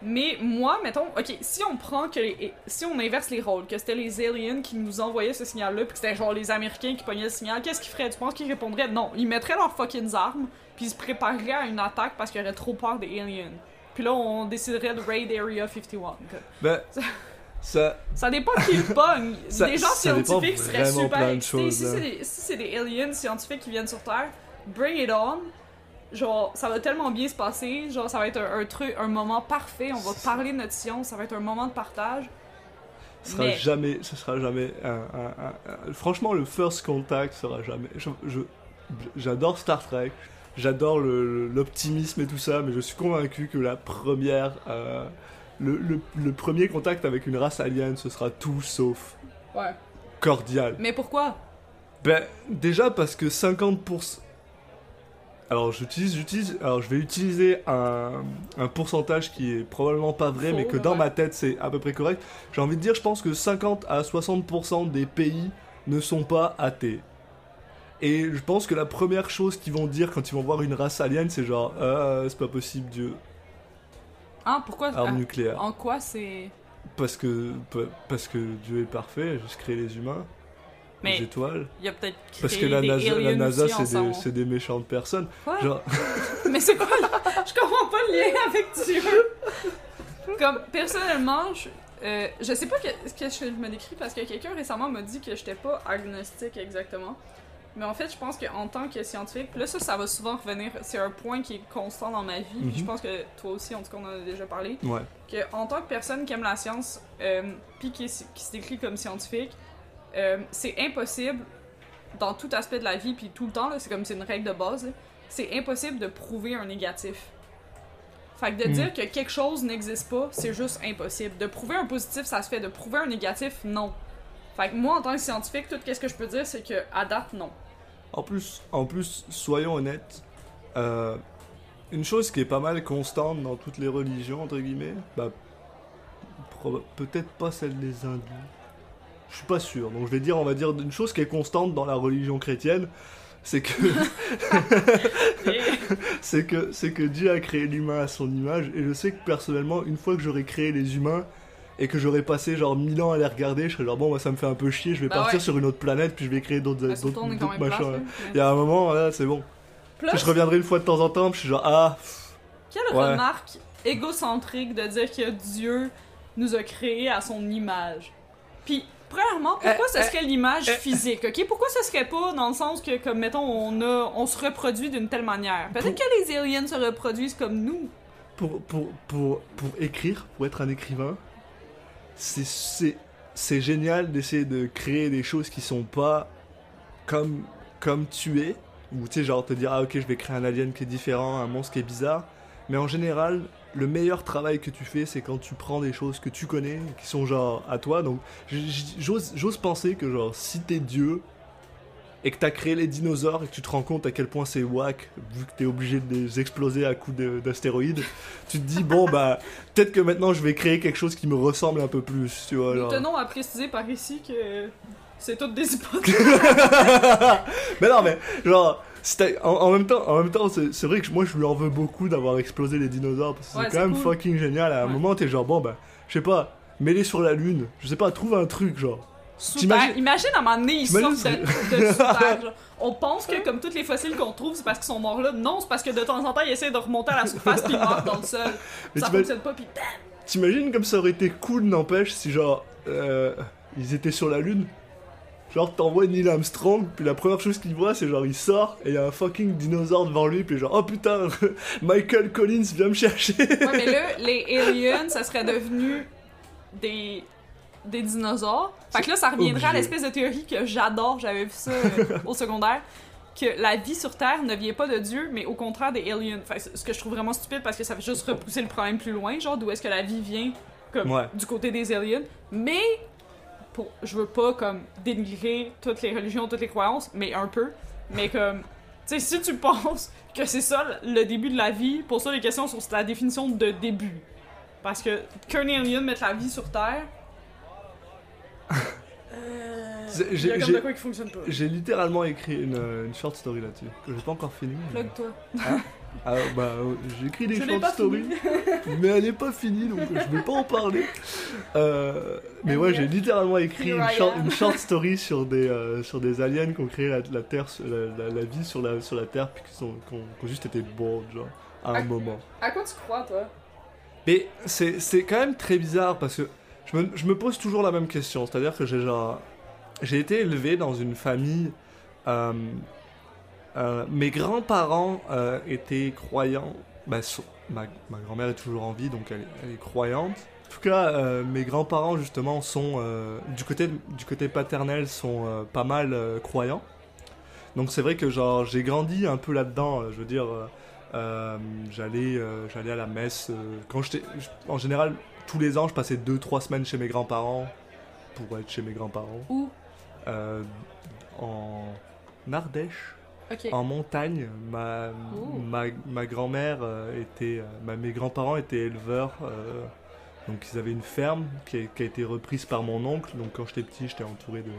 Mais moi, mettons, ok, si on prend que les, si on inverse les rôles, que c'était les aliens qui nous envoyaient ce signal-là, puis que c'était genre les Américains qui pognaient le signal, qu'est-ce qu'ils feraient? Tu penses qu'ils répondraient? Non, ils mettraient leurs fucking armes, puis ils se prépareraient à une attaque parce qu'ils auraient trop peur des aliens. Puis là, on déciderait de raid Area 51. quoi. Ben, <laughs> ça. Ça dépend qui le pogne. <laughs> Des gens scientifiques seraient super excités. choses, si là. c'est des, si c'est des aliens scientifiques qui viennent sur Terre, bring it on. Genre, ça va tellement bien se passer. Genre, ça va être un, un truc, un moment parfait. On va parler de notre science. Ça va être un moment de partage. Ce sera Mais- jamais, ce sera jamais un, un- un- un- Franchement, le first contact sera jamais. je- je- J'adore Star Trek. j'adore l'optimisme et tout ça, mais je suis convaincu que la première, euh, le, le- le premier contact avec une race alien, ce sera tout sauf Ouais. cordial. Mais pourquoi? Ben, déjà parce que 50%. Alors, j'utilise, j'utilise. Alors, je vais utiliser un, un pourcentage qui est probablement pas vrai, mais que dans ma tête, c'est à peu près correct. J'ai envie de dire, je pense que 50 à 60% des pays ne sont pas athées. Et je pense que la première chose qu'ils vont dire quand ils vont voir une race alien, c'est genre, ah, c'est pas possible, Dieu, Ah, pourquoi? arme ah, nucléaire. en quoi c'est. Parce que, parce que Dieu est parfait, il a juste créé les humains, les Mais étoiles. il y a peut-être. Parce que la des NASA, la c'est des, c'est des méchantes personnes. Quoi? Genre, <laughs> Mais c'est quoi là? Je comprends pas le lien avec Dieu. Comme, personnellement, je, euh, je sais pas que, ce que je me décris parce que quelqu'un récemment m'a dit que j'étais pas agnostique exactement. Mais en fait, je pense qu'en tant que scientifique, là, ça, ça va souvent revenir. C'est un point qui est constant dans ma vie. puis Mhm. je pense que toi aussi, en tout cas, on en a déjà parlé. ouais. que en tant que personne qui aime la science, euh, puis qui se décrit comme scientifique, euh, c'est impossible dans tout aspect de la vie, puis tout le temps, c'est comme c'est une règle de base, c'est impossible de prouver un négatif. Fait que de Mm. dire que quelque chose n'existe pas, c'est juste impossible. De prouver un positif, ça se fait. De prouver un négatif, non. Fait que moi, en tant que scientifique, tout ce que je peux dire, c'est que à date, non. En plus, en plus, soyons honnêtes, euh, une chose qui est pas mal constante dans toutes les religions, entre guillemets, bah, peut-être pas celle des hindous. Je suis pas sûr. Donc je vais dire, on va dire, une chose qui est constante dans la religion chrétienne, c'est que, <laughs> c'est que, c'est que Dieu a créé l'humain à son image. Et je sais que personnellement, une fois que j'aurai créé les humains et que j'aurais passé genre 1000 ans à les regarder, je serais genre bon, moi ça me fait un peu chier, je vais Bah partir ouais. sur une autre planète, puis je vais créer d'autres, bah, d'autres, place, machins. là. Il y a un moment, là, c'est bon. Plus, Je reviendrai une fois de temps en temps, puis je suis genre, ah, pff, Quelle Ouais. remarque égocentrique de dire que Dieu nous a créés à son image. Puis, premièrement, pourquoi Eh, ce serait l'image eh. physique, ok? Pourquoi ce serait pas dans le sens que, comme, mettons, on, a, on se reproduit d'une telle manière? Peut-être Pour- que les aliens se reproduisent comme nous. pour, pour, pour, pour écrire, pour être un écrivain, c'est génial d'essayer de créer des choses qui sont pas comme, comme tu es, ou tu sais, genre te dire, ah ok, je vais créer un alien qui est différent, un monstre qui est bizarre, mais en général, le meilleur travail que tu fais, c'est quand tu prends des choses que tu connais, qui sont genre à toi, donc j'ose, penser que genre, si t'es Dieu, et que t'as créé les dinosaures et que tu te rends compte à quel point c'est whack, vu que t'es obligé de les exploser à coups de- d'astéroïdes, tu te dis, bon bah, peut-être que maintenant je vais créer quelque chose qui me ressemble un peu plus, tu vois. Nous genre. tenons à préciser par ici que c'est toutes des hypothèses. <laughs> mais non, mais genre, en, en même temps, en même temps c'est vrai que moi je lui en veux beaucoup d'avoir explosé les dinosaures parce que Ouais, c'est quand même cool. fucking génial. À un Ouais. moment, t'es genre, bon bah, je sais pas, mets-les sur la lune, je sais pas, trouve un truc, genre. Terre. Imagine à un moment donné, ils sortent de, de sous <laughs> genre. On pense que, comme tous les fossiles qu'on trouve, c'est parce qu'ils sont morts là. Non, c'est parce que de temps en temps, ils essaient de remonter à la surface puis ils meurent dans le sol. <laughs> Mais Ça fonctionne pas, puis! T'imagines comme ça aurait été cool, n'empêche, si genre, euh, ils étaient sur la lune Genre, t'envoies Neil Armstrong, puis la première chose qu'il voit, c'est genre, il sort, et il y a un fucking dinosaure devant lui, puis genre, oh putain, <laughs> Michael Collins vient me chercher. Ouais, mais là, <laughs> les aliens, ça serait devenu des, des dinosaures. Fait que là, ça reviendrait à l'espèce de théorie que j'adore, j'avais vu ça euh, au secondaire, que la vie sur Terre ne vient pas de Dieu, mais au contraire des aliens. Ce que je trouve vraiment stupide parce que ça fait juste repousser le problème plus loin, genre d'où est-ce que la vie vient, comme Ouais. du côté des aliens. Mais, pour, je veux pas comme dénigrer toutes les religions, toutes les croyances, mais un peu. Mais comme, tu sais, si tu <laughs> penses que c'est ça le début de la vie, pour ça les questions sont sur la définition de début. Parce que qu'un alien mette la vie sur Terre. Euh, j'ai- a comme j'ai- de quoi qui fonctionne pas. J'ai littéralement écrit une, euh, une short story là-dessus, que j'ai pas encore fini. mais- Plug-toi. <laughs> Ah, bah, euh, j'ai écrit des short stories, <laughs> mais elle n'est pas finie, donc je vais pas en parler. Euh, mais ouais, j'ai littéralement écrit une I short, am. une short story sur des, euh, sur des aliens qui ont créé la, la Terre, la, la- la vie sur la, sur la Terre, puis qui, ont, ont juste été bored, genre, à un moment. À quoi tu crois, toi? Mais c'est c'est quand même très bizarre parce que je me, je me pose toujours la même question. C'est-à-dire que j'ai genre. J'ai été élevé dans une famille. euh, euh, mes grands-parents euh, étaient croyants. So- ma, ma grand-mère est toujours en vie, donc elle, elle est croyante. En tout cas, euh, mes grands-parents, justement, sont. du, côté, du côté paternel, sont pas mal croyants. Donc c'est vrai que genre j'ai grandi un peu là-dedans. Je veux dire, j'allais j'allais à la messe. quand j'étais, je- en général, tous les ans, je passais 2-3 semaines chez mes grands-parents pour être chez mes grands-parents. Où? En Ardèche, En montagne. Ma, ma, ma grand-mère euh, était. euh, ma- mes grands-parents étaient éleveurs. euh, donc ils avaient une ferme qui a, qui a été reprise par mon oncle. Donc quand j'étais petit, j'étais entouré de,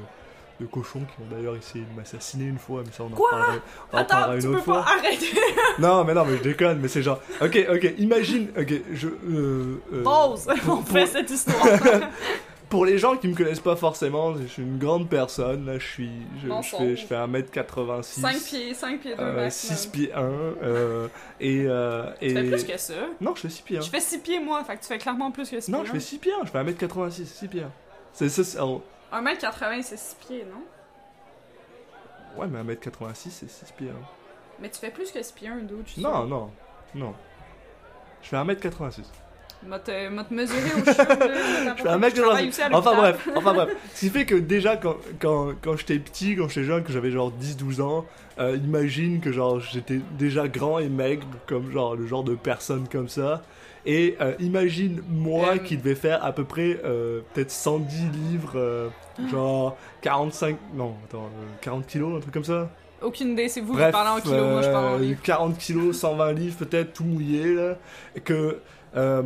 de cochons qui ont d'ailleurs essayé de m'assassiner une fois. Mais ça, on en Quoi reparlera, on en Attends, reparlera tu une peux autre fois. pas arrêter. <laughs> Non, mais non, mais je déconne. Mais c'est genre. Ok, ok. Imagine. Ok, je. euh, euh, Pause. <laughs> On pour- fait cette <laughs> histoire. Pour les gens qui me connaissent pas forcément, je suis une grande personne. Là, je suis. Je, je fais, je fais 1m86. 5 pieds, 5 pieds 2 euh, maximum. 6 pieds 1. euh, et. euh, et... Tu fais plus que ça. Non, je fais 6 pieds 1. Je fais 6 pieds moi, fait que tu fais clairement plus que 6 Non, pieds. je fais 6 pieds 1. Je fais 1m86, 6 pieds 1. C'est ça. oh, 1m80 c'est 6 pieds, non? Ouais, mais 1m86, c'est 6 pieds 1. Mais tu fais plus que 6 pieds 1, dude. je suis Non, sûre. non, non. Je fais 1m86. M'a te, mesuré au Je fais un mec de à Enfin bref, enfin bref. <laughs> Ce qui fait que déjà quand, quand, quand j'étais petit, quand j'étais jeune, que j'avais genre 10-12 ans, euh, imagine que genre j'étais déjà grand et maigre, comme genre le genre de personne comme ça. Et euh, imagine moi Euh. qui devais faire à peu près euh, peut-être 110 livres, euh, <gasps> genre 45, non attends, euh, 40 kilos, un truc comme ça. Aucune idée, c'est vous qui parlez en kilos, moi je parle en euh, livres. 40 kilos, 120 livres, peut-être tout mouillé là. Et que. Euh,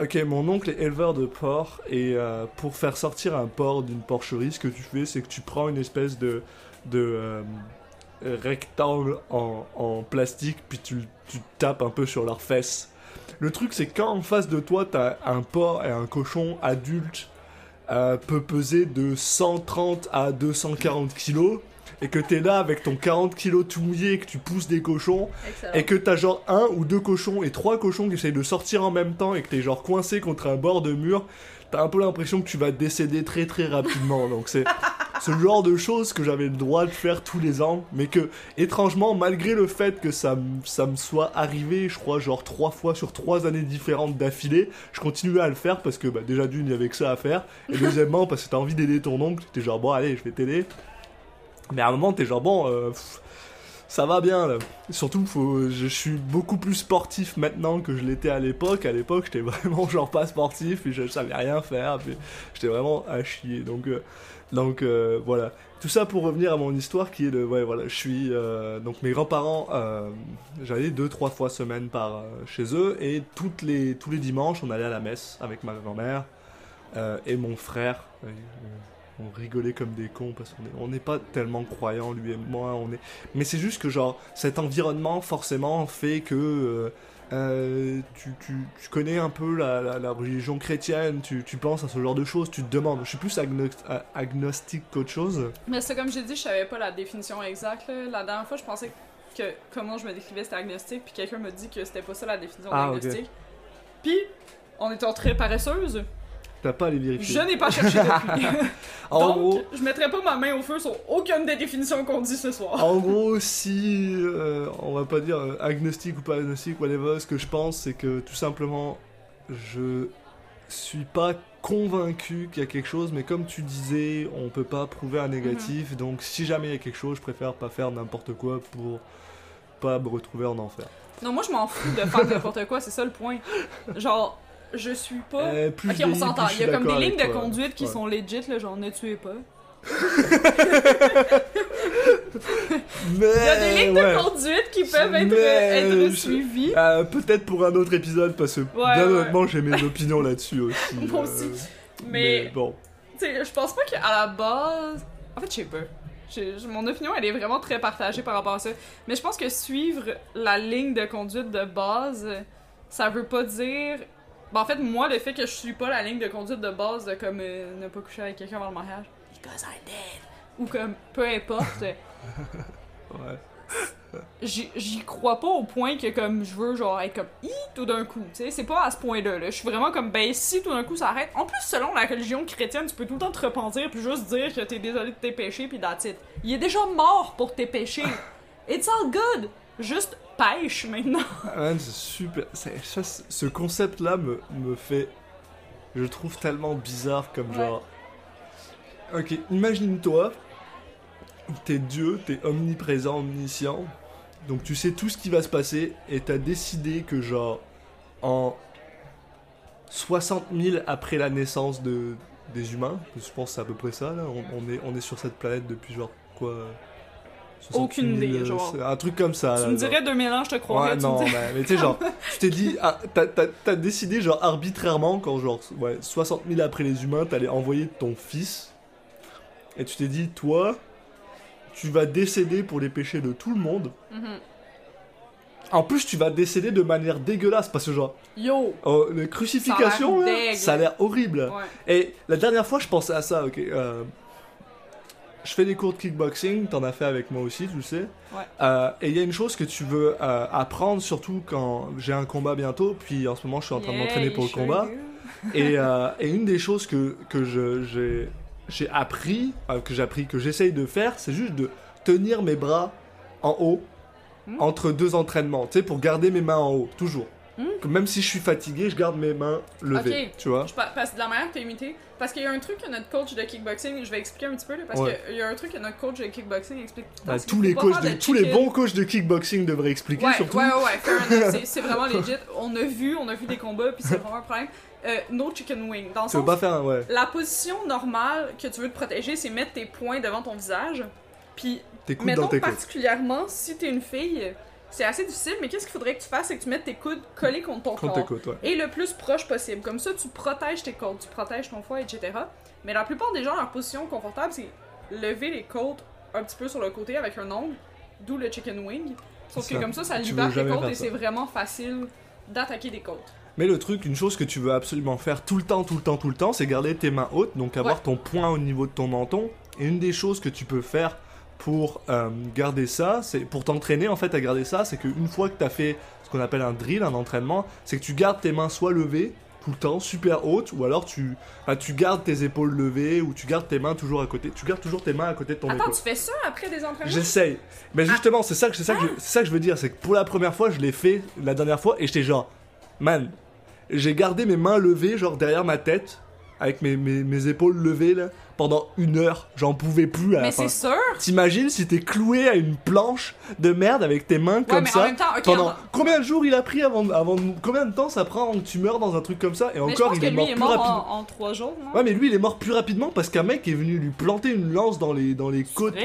ok, mon oncle est éleveur de porcs et euh, pour faire sortir un porc d'une porcherie, ce que tu fais, c'est que tu prends une espèce de. de euh, rectangle en, en plastique, puis tu, tu tapes un peu sur leurs fesses. Le truc, c'est quand en face de toi, t'as un porc et un cochon adulte peut peser de 130 à 240 kilos et que t'es là avec ton 40 kilos tout mouillé et que tu pousses des cochons Excellent. et que t'as genre un ou deux cochons et trois cochons qui essayent de sortir en même temps et que t'es genre coincé contre un bord de mur, t'as un peu l'impression que tu vas décéder très très rapidement. Donc c'est ce genre de choses que j'avais le droit de faire tous les ans, mais que étrangement, malgré le fait que ça, ça me soit arrivé, je crois, genre trois fois sur trois années différentes d'affilée, je continuais à le faire parce que bah, déjà d'une, il y avait que ça à faire, et <laughs> deuxièmement, parce que t'as envie d'aider ton oncle, t'es genre bon, allez, je vais t'aider. Mais à un moment, t'es genre bon, euh, ça va bien là. Surtout, faut, je suis beaucoup plus sportif maintenant que je l'étais à l'époque. À l'époque, j'étais <laughs> vraiment genre pas sportif, puis je, savais rien faire, j'étais vraiment à chier. Donc, euh, donc euh, voilà. Tout ça pour revenir à mon histoire qui est de, ouais voilà, je suis euh, donc mes grands-parents, j'allais deux trois fois semaine par chez eux et les tous les dimanches on allait à la messe avec ma grand-mère et mon frère. On rigolait comme des cons parce qu'on est- on n'est pas tellement croyants lui et moi. On est, mais c'est juste que genre cet environnement forcément fait que euh, euh, tu, tu, tu connais un peu la, la, la religion chrétienne, tu, tu penses à ce genre de choses, tu te demandes. Je suis plus agno- a- agnostique qu'autre chose. Mais c'est comme j'ai dit, je savais pas la définition exacte. là. La dernière fois, je pensais que comment je me décrivais c'était agnostique, puis quelqu'un m'a dit que c'était pas ça la définition Ah, d'agnostique. Puis, en étant très paresseuse, T'as pas à les vérifier. je n'ai pas cherché depuis. <laughs> En Donc, gros, je mettrai pas ma main au feu sur aucune des définitions qu'on dit ce soir. En gros, si euh, on va pas dire euh, agnostique ou pas agnostique, whatever, ce que je pense, c'est que tout simplement, je suis pas convaincu qu'il y a quelque chose, mais comme tu disais, on peut pas prouver un négatif, donc si jamais il y a quelque chose, je préfère pas faire n'importe quoi pour pas me retrouver en enfer. Non, moi je m'en fous de faire n'importe quoi, c'est ça le point. Genre, je suis pas. Euh, plus ok, on s'entend. Il y a comme des lignes de conduite qui Ouais. sont legit, là, genre ne tuez pas. Mais, Il y a des lignes ouais. de conduite qui peuvent être, Mais, être je- suivies. Euh, Peut-être pour un autre épisode, parce que bien ouais. honnêtement, j'ai mes opinions là-dessus <laughs> aussi. Moi euh, aussi. Mais, bon. tu sais, je pense pas qu'à la base. En fait, je sais pas. Mon opinion, elle est vraiment très partagée par rapport à ça. Mais je pense que suivre la ligne de conduite de base, ça veut pas dire. Ben, en fait, moi, le fait que je suis pas la ligne de conduite de base de comme euh, ne pas coucher avec quelqu'un avant le mariage, because I did, ou comme peu importe, <laughs> Ouais. j'y crois pas au point que comme je veux genre être comme hi tout d'un coup, tu sais, c'est pas à ce point-là. là. Je suis vraiment comme ben si tout d'un coup ça arrête. En plus selon la religion chrétienne, tu peux tout le temps te repentir puis juste dire que t'es désolé de tes péchés puis that's it. Il est déjà mort pour tes péchés. <laughs> It's all good. Juste pêche maintenant. Ah, c'est super. ça, ce concept-là me, me fait. Je trouve tellement bizarre comme Ouais. genre. Ok, imagine-toi. t'es Dieu, t'es omniprésent, omniscient. Donc tu sais tout ce qui va se passer et t'as décidé que genre en 60 000 après la naissance de, des humains, je pense que c'est à peu près ça là, on, on est, on est sur cette planète depuis genre quoi? 68 Aucune 000, idée, genre. Un truc comme ça. Tu là, me genre. dirais 2000 ans, je te croirais. Ouais, tu me non, mais, mais tu sais, genre, <laughs> tu t'es dit, ah, t'as, décidé, genre, arbitrairement, quand, genre, ouais, 60 000 après les humains, t'allais envoyer ton fils, et tu t'es dit, toi, tu vas décéder pour les péchés de tout le monde. Mhm. En plus, tu vas décéder de manière dégueulasse, parce que, genre, Yo! oh, les crucifixions, Ça a l'air là, dégueu. ça a l'air horrible. Ouais. Et la dernière fois, je pensais à ça, ok. euh, je fais des cours de kickboxing, t'en as fait avec moi aussi, tu le sais. Ouais. Euh, et il y a une chose que tu veux euh, apprendre, surtout quand j'ai un combat bientôt, puis en ce moment je suis en train de Yeah, m'entraîner pour le combat. <laughs> Et, euh, et une des choses que, que j'ai appris, que j'ai appris, que j'essaye de faire, c'est juste de tenir mes bras en haut Hmm. entre deux entraînements, tu sais, pour garder mes mains en haut, toujours. Même si je suis fatigué, je garde mes mains levées, Ok. tu vois. Je pa- parce que de la manière que t'as imité, parce qu'il y a un truc que notre coach de kickboxing, je vais expliquer un petit peu là, parce Ouais. qu'il y a un truc que notre coach de kickboxing explique. Bah, tous les coachs de, tous bons coachs de kickboxing devraient expliquer Ouais, surtout. ouais, ouais, ouais. <laughs> C'est- vraiment legit. On a vu, on a vu des combats, puis c'est vraiment un problème. Euh, no chicken wing. Dans le Tu sens, pas faire un ouais. la position normale que tu veux te protéger, c'est mettre tes poings devant ton visage. Puis, mettons dans tes côtes. particulièrement si t'es une fille, c'est assez difficile, mais qu'est-ce qu'il faudrait que tu fasses, c'est que tu mettes tes coudes collés contre ton Contre corps. tes côtes, ouais. Et le plus proche possible. Comme ça, tu protèges tes côtes, tu protèges ton foie, etc. Mais la plupart des gens, leur position confortable, c'est lever les côtes un petit peu sur le côté avec un ongle, d'où le chicken wing. Sauf que ça. comme ça, ça libère jamais côtes et c'est vraiment facile d'attaquer des côtes. Mais le truc, une chose que tu veux absolument faire tout le temps, tout le temps, tout le temps, c'est garder tes mains hautes, donc avoir Ouais. ton poing au niveau de ton menton. Et une des choses que tu peux faire pour euh, garder ça, c'est pour t'entraîner en fait à garder ça, c'est qu'une fois que tu as fait ce qu'on appelle un drill, un entraînement, c'est que tu gardes tes mains soit levées tout le temps, super hautes, ou alors tu, bah, tu gardes tes épaules levées, ou tu gardes tes mains toujours à côté. Tu gardes toujours tes mains à côté de ton Attends, épaule. tu fais ça après des entraînements? J'essaye. Mais justement, c'est ça que c'est ça que je, c'est ça que je veux dire, c'est que pour la première fois, je l'ai fait la dernière fois et j'étais genre, man, j'ai gardé mes mains levées genre derrière ma tête avec mes, mes, mes épaules levées là pendant une heure. J'en pouvais plus à la Mais fin. c'est sûr! T'imagines si t'es cloué à une planche de merde avec tes mains Ouais, comme mais en ça même temps, ok, pendant en- combien de jours il a pris avant, avant combien de temps ça prend avant que tu meurs dans un truc comme ça et mais je encore pense il que est lui mort plus rapidement. en, en trois jours, non? Ouais mais lui il est mort plus rapidement parce qu'un mec est venu lui planter une lance dans les dans les côtes.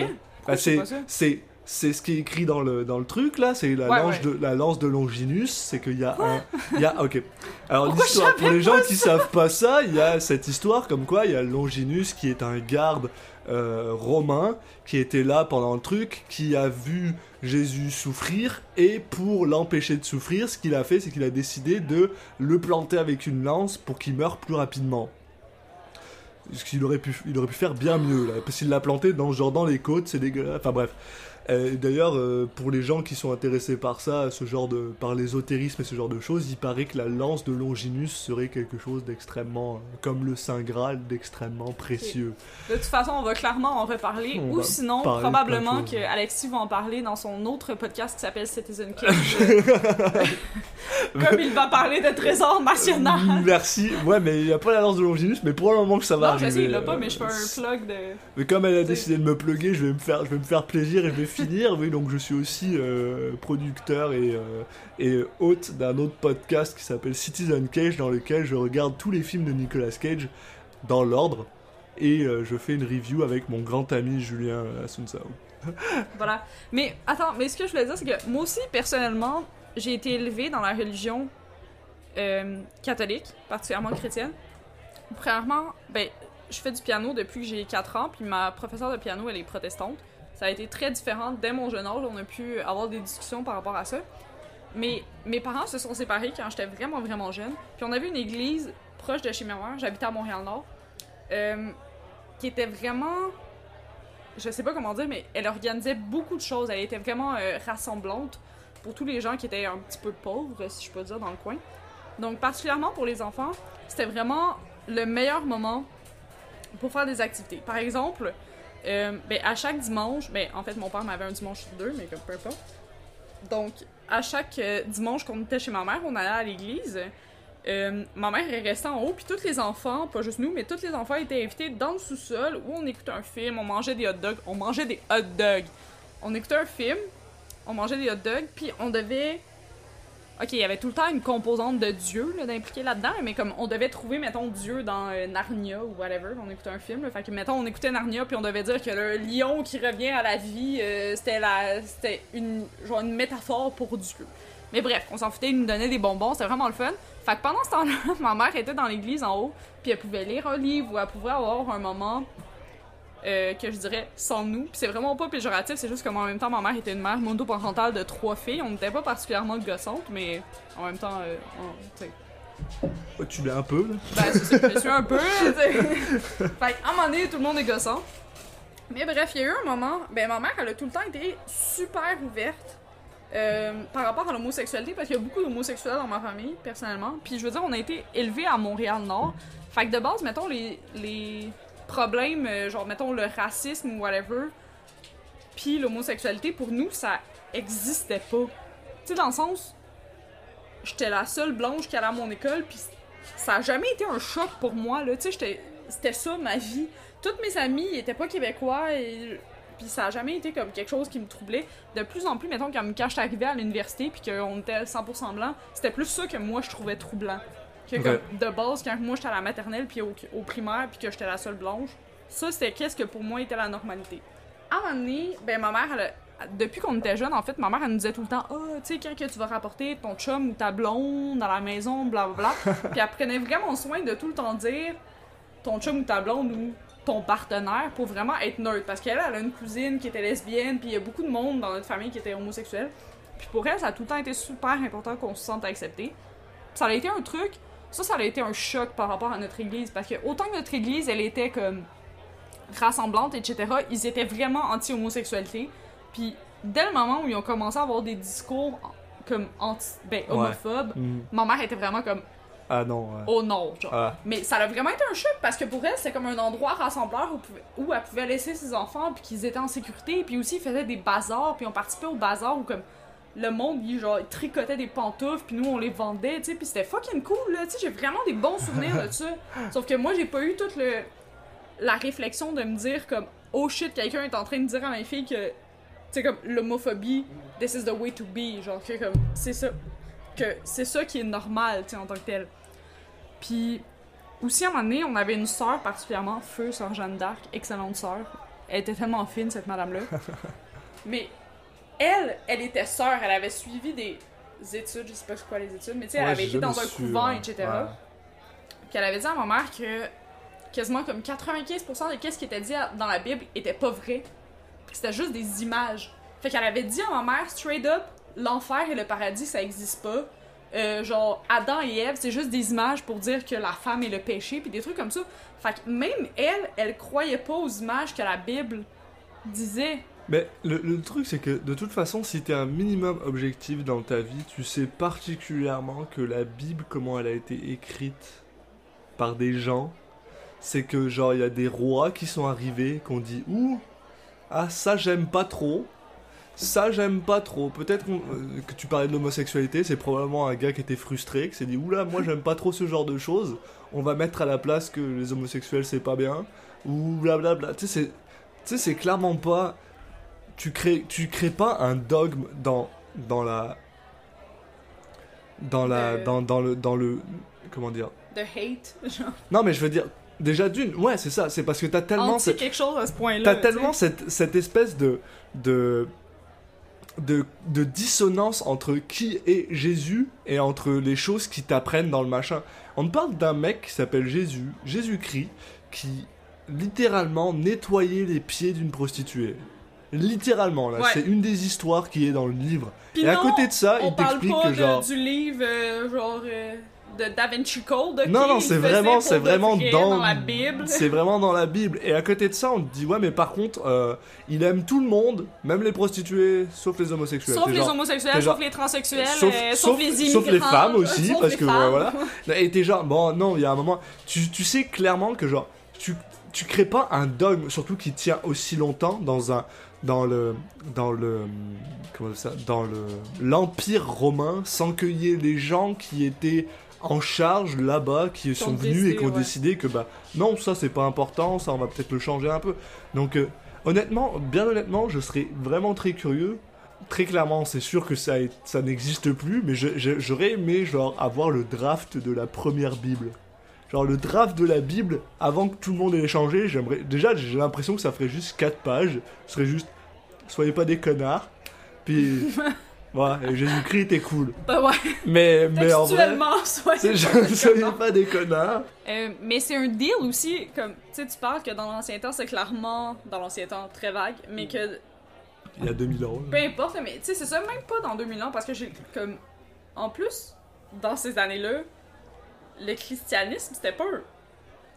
Bah, c'est c'est ce qui est écrit dans le dans le truc là, c'est la Ouais, lance ouais. de la lance de Longinus, c'est qu'il y a un il y a OK. Alors l'histoire pour les gens qui savent pas ça, il y a cette histoire comme quoi il y a Longinus qui est un garde euh, romain qui était là pendant le truc, qui a vu Jésus souffrir et pour l'empêcher de souffrir, ce qu'il a fait, c'est qu'il a décidé de le planter avec une lance pour qu'il meure plus rapidement. Ce qu'il aurait pu, il aurait pu faire bien mieux là, parce qu'il l'a planté dans genre dans les côtes, c'est dégueulasse. Enfin bref. Euh, D'ailleurs, euh, pour les gens qui sont intéressés par ça, ce genre de, par l'ésotérisme et ce genre de choses, il paraît que la lance de Longinus serait quelque chose d'extrêmement, euh, comme le Saint Graal, d'extrêmement précieux. De toute façon, on va clairement en reparler. On Ou sinon, probablement que. Alexis va en parler dans son autre podcast qui s'appelle Citizen <laughs> Cage. <laughs> Comme il va parler de trésor national. Merci. Ouais, mais il n'y a pas la lance de Longinus, mais pour le moment que ça va Non, je sais, arriver, il l'a pas, euh, mais je fais un plug de. Mais comme elle a décidé de me plugger, je vais me faire, je vais me faire plaisir et je vais finir. Oui, donc je suis aussi euh, producteur et, euh, et hôte d'un autre podcast qui s'appelle Citizen Cage, dans lequel je regarde tous les films de Nicolas Cage dans l'ordre et euh, je fais une review avec mon grand ami Julien Asunsao. <laughs> Voilà. Mais attends, mais ce que je voulais dire, c'est que moi aussi, personnellement, j'ai été élevée dans la religion catholique, particulièrement chrétienne. Premièrement, ben, je fais du piano depuis que j'ai 4 ans, puis ma professeure de piano, elle est protestante. Ça a été très différent dès mon jeune âge, on a pu avoir des discussions par rapport à ça. Mais mes parents se sont séparés quand j'étais vraiment, vraiment jeune. Puis on avait une église proche de chez ma mère, j'habitais à Montréal-Nord, euh, qui était vraiment je sais pas comment dire, mais elle organisait beaucoup de choses. Elle était vraiment euh, rassemblante pour tous les gens qui étaient un petit peu pauvres, si je peux dire, dans le coin. Donc, particulièrement pour les enfants, c'était vraiment le meilleur moment pour faire des activités. Par exemple, euh, ben, à chaque dimanche, ben, en fait, mon père m'avait un dimanche sur deux, mais comme peu importe. Donc, à chaque euh, dimanche qu'on était chez ma mère, on allait à l'église. euh, ma mère est restée en haut, puis tous les enfants, pas juste nous, mais tous les enfants étaient invités dans le sous-sol où on écoutait un film, on mangeait des hot dogs. On mangeait des hot dogs. On écoutait un film, on mangeait des hot dogs, puis on devait. Ok, il y avait tout le temps une composante de Dieu là, d'impliquer là-dedans, mais comme on devait trouver, mettons, Dieu dans euh, Narnia ou whatever, on écoutait un film. fait que, mettons, on écoutait Narnia, puis on devait dire que le lion qui revient à la vie, euh, c'était la, c'était une, genre une métaphore pour Dieu. Mais bref, on s'en foutait, il nous donnait des bonbons, c'était vraiment le fun. Fait que pendant ce temps-là, <laughs> ma mère était dans l'église en haut, puis elle pouvait lire un livre ou elle pouvait avoir un moment euh, que je dirais sans nous. Puis c'est vraiment pas péjoratif, c'est juste que moi, en même temps, ma mère était une mère monoparentale de trois filles. On n'était pas particulièrement gossantes, mais en même temps, euh, on- tu l'as un peu, là. Ben, c'est ça, je suis un peu. <laughs> Fait qu'à un moment donné, tout le monde est gossant. Mais bref, il y a eu un moment, ben ma mère, elle a tout le temps été super ouverte euh, par rapport à l'homosexualité, parce qu'il y a beaucoup d'homosexuels dans ma famille, personnellement. Puis je veux dire, on a été élevés à Montréal-Nord. Fait que de base, mettons, les, les problèmes, euh, genre, mettons, le racisme ou whatever, puis l'homosexualité, pour nous, ça existait pas. Tu sais, dans le sens, j'étais la seule blanche qui allait à mon école, puis ça a jamais été un choc pour moi, là. Tu sais, c'était ça ma vie. Toutes mes amis étaient pas québécois et. Puis ça a jamais été comme quelque chose qui me troublait. De plus en plus, mettons, quand, quand j'étais arrivée à l'université puis qu'on était 100% blanc, c'était plus ça que moi je trouvais troublant. Que comme, de base, quand moi j'étais à la maternelle puis au, au primaire puis que j'étais la seule blanche, ça c'était qu'est-ce que pour moi était la normalité. À un moment donné, ben ma mère, elle depuis qu'on était jeune, en fait, ma mère, elle nous disait tout le temps Ah, tu sais, quand que tu vas rapporter ton chum ou ta blonde à la maison, blablabla. <laughs> Puis elle prenait vraiment soin de tout le temps dire ton chum ou ta blonde ou ton partenaire pour vraiment être neutre. Parce qu'elle, elle a une cousine qui était lesbienne, puis il y a beaucoup de monde dans notre famille qui était homosexuel. Puis pour elle, ça a tout le temps été super important qu'on se sente accepté. Ça a été un truc, ça, ça a été un choc par rapport à notre église. Parce que autant que notre église, elle était comme rassemblante, etc., ils étaient vraiment anti-homosexualité. Puis dès le moment où ils ont commencé à avoir des discours comme anti, ben, Ouais. homophobes, Hmm. ma mère était vraiment comme Ah non, ouais. oh non, genre. Ah. Mais ça a vraiment été un choc parce que pour elle, c'était comme un endroit rassembleur où, pouvait- où elle pouvait laisser ses enfants puis qu'ils étaient en sécurité. Puis aussi, ils faisaient des bazars puis on participait au bazar où comme le monde, il, genre, il tricotait des pantoufles puis nous, on les vendait, tu sais. Puis c'était fucking cool, là. Tu sais, j'ai vraiment des bons souvenirs de ça. <laughs> Sauf que moi, j'ai pas eu toute le, la réflexion de me dire comme oh shit, quelqu'un est en train de dire à ma fille que, tu sais, comme l'homophobie, this is the way to be. Genre, que comme, c'est ça. Que c'est ça qui est normal, tu sais, en tant que tel. Puis aussi, à un moment donné, on avait une sœur particulièrement, Feu, sœur Jeanne d'Arc, excellente sœur. Elle était tellement fine, cette madame-là. <laughs> Mais elle, elle était sœur, elle avait suivi des études, je sais pas c'est quoi les études, mais tu sais, elle avait été dans un su, couvent, ouais. etc. Puis elle avait dit à ma mère que quasiment comme 95% de ce qui était dit dans la Bible était pas vrai. C'était juste des images. Fait qu'elle avait dit à ma mère, straight up, l'enfer et le paradis, ça existe pas. Euh, genre, Adam et Ève, c'est juste des images pour dire que la femme est le péché, puis des trucs comme ça. Fait que même elle, elle croyait pas aux images que la Bible disait. Mais le, truc, c'est que de toute façon, si t'es un minimum objectif dans ta vie, tu sais particulièrement que la Bible, comment elle a été écrite par des gens, c'est que genre, il y a des rois qui sont arrivés, qu'on dit Ouh, ah, ça j'aime pas trop. Ça j'aime pas trop. Peut-être euh, que tu parlais de l'homosexualité, c'est probablement un gars qui était frustré, qui s'est dit Oula, moi j'aime pas trop ce genre de choses. On va mettre à la place que les homosexuels c'est pas bien. Ou blablabla. Tu sais, c'est clairement pas tu crées tu crées pas un dogme dans dans la dans la dans, dans le dans le comment dire? De hate, genre. non mais je veux dire déjà d'une ouais c'est ça c'est parce que t'as tellement Anti quelque chose à ce point-là. t'as tellement cette, cette espèce de de de, de dissonance entre qui est Jésus et entre les choses qui t'apprennent dans le machin. On parle d'un mec qui s'appelle Jésus, Jésus-Christ, qui littéralement nettoyait les pieds d'une prostituée. Littéralement, là, Ouais. c'est une des histoires qui est dans le livre. Et à côté de ça, il t'explique que de- genre. du livre euh, genre euh, de Da Vinci Code. Non, non, c'est vraiment, c'est vraiment vrai dans, la Bible. <laughs> C'est vraiment dans la Bible. Et à côté de ça, on te dit ouais, mais par contre, euh, il aime tout le monde, même les prostituées, sauf les homosexuels. Sauf les genre- homosexuels, genre- sauf les transsexuels, sauf- euh, sauf, sauf- les immigrants. sauf les femmes aussi, parce que, femmes. ouais, voilà. <laughs> Et t'es genre, bon, non, il y a un moment, tu, tu sais clairement que genre, tu, tu crées pas un dogme, surtout qui tient aussi longtemps dans un, dans le, dans le, comment ça, dans le, l'empire romain, sans qu'il y ait les gens qui étaient en charge là-bas qui Qui ont sont venus et qui ont décidé, ouais. décidé que bah non ça c'est pas important ça on va peut-être le changer un peu. Donc euh, honnêtement bien honnêtement je serais vraiment très curieux. Très clairement c'est sûr que ça ça n'existe plus mais j'aurais aimé genre avoir le draft de la première bible genre le draft de la bible avant que tout le monde ait changé j'aimerais déjà j'ai l'impression que ça ferait juste 4 pages. Ce serait juste soyez pas des connards. Puis <laughs> voilà et Jésus-Christ était cool. Bah ouais, mais mais en vrai <laughs> soyez <laughs> soyez pas des connards. Euh, mais c'est un deal aussi, comme, tu sais, tu parles que dans l'ancien temps, c'est clairement, dans l'ancien temps, très vague, mais que, Il y a 2000 ans. peu importe, mais tu sais, c'est ça, même pas dans 2000 ans, parce que j'ai, comme, en plus, dans ces années-là, le christianisme, c'était pas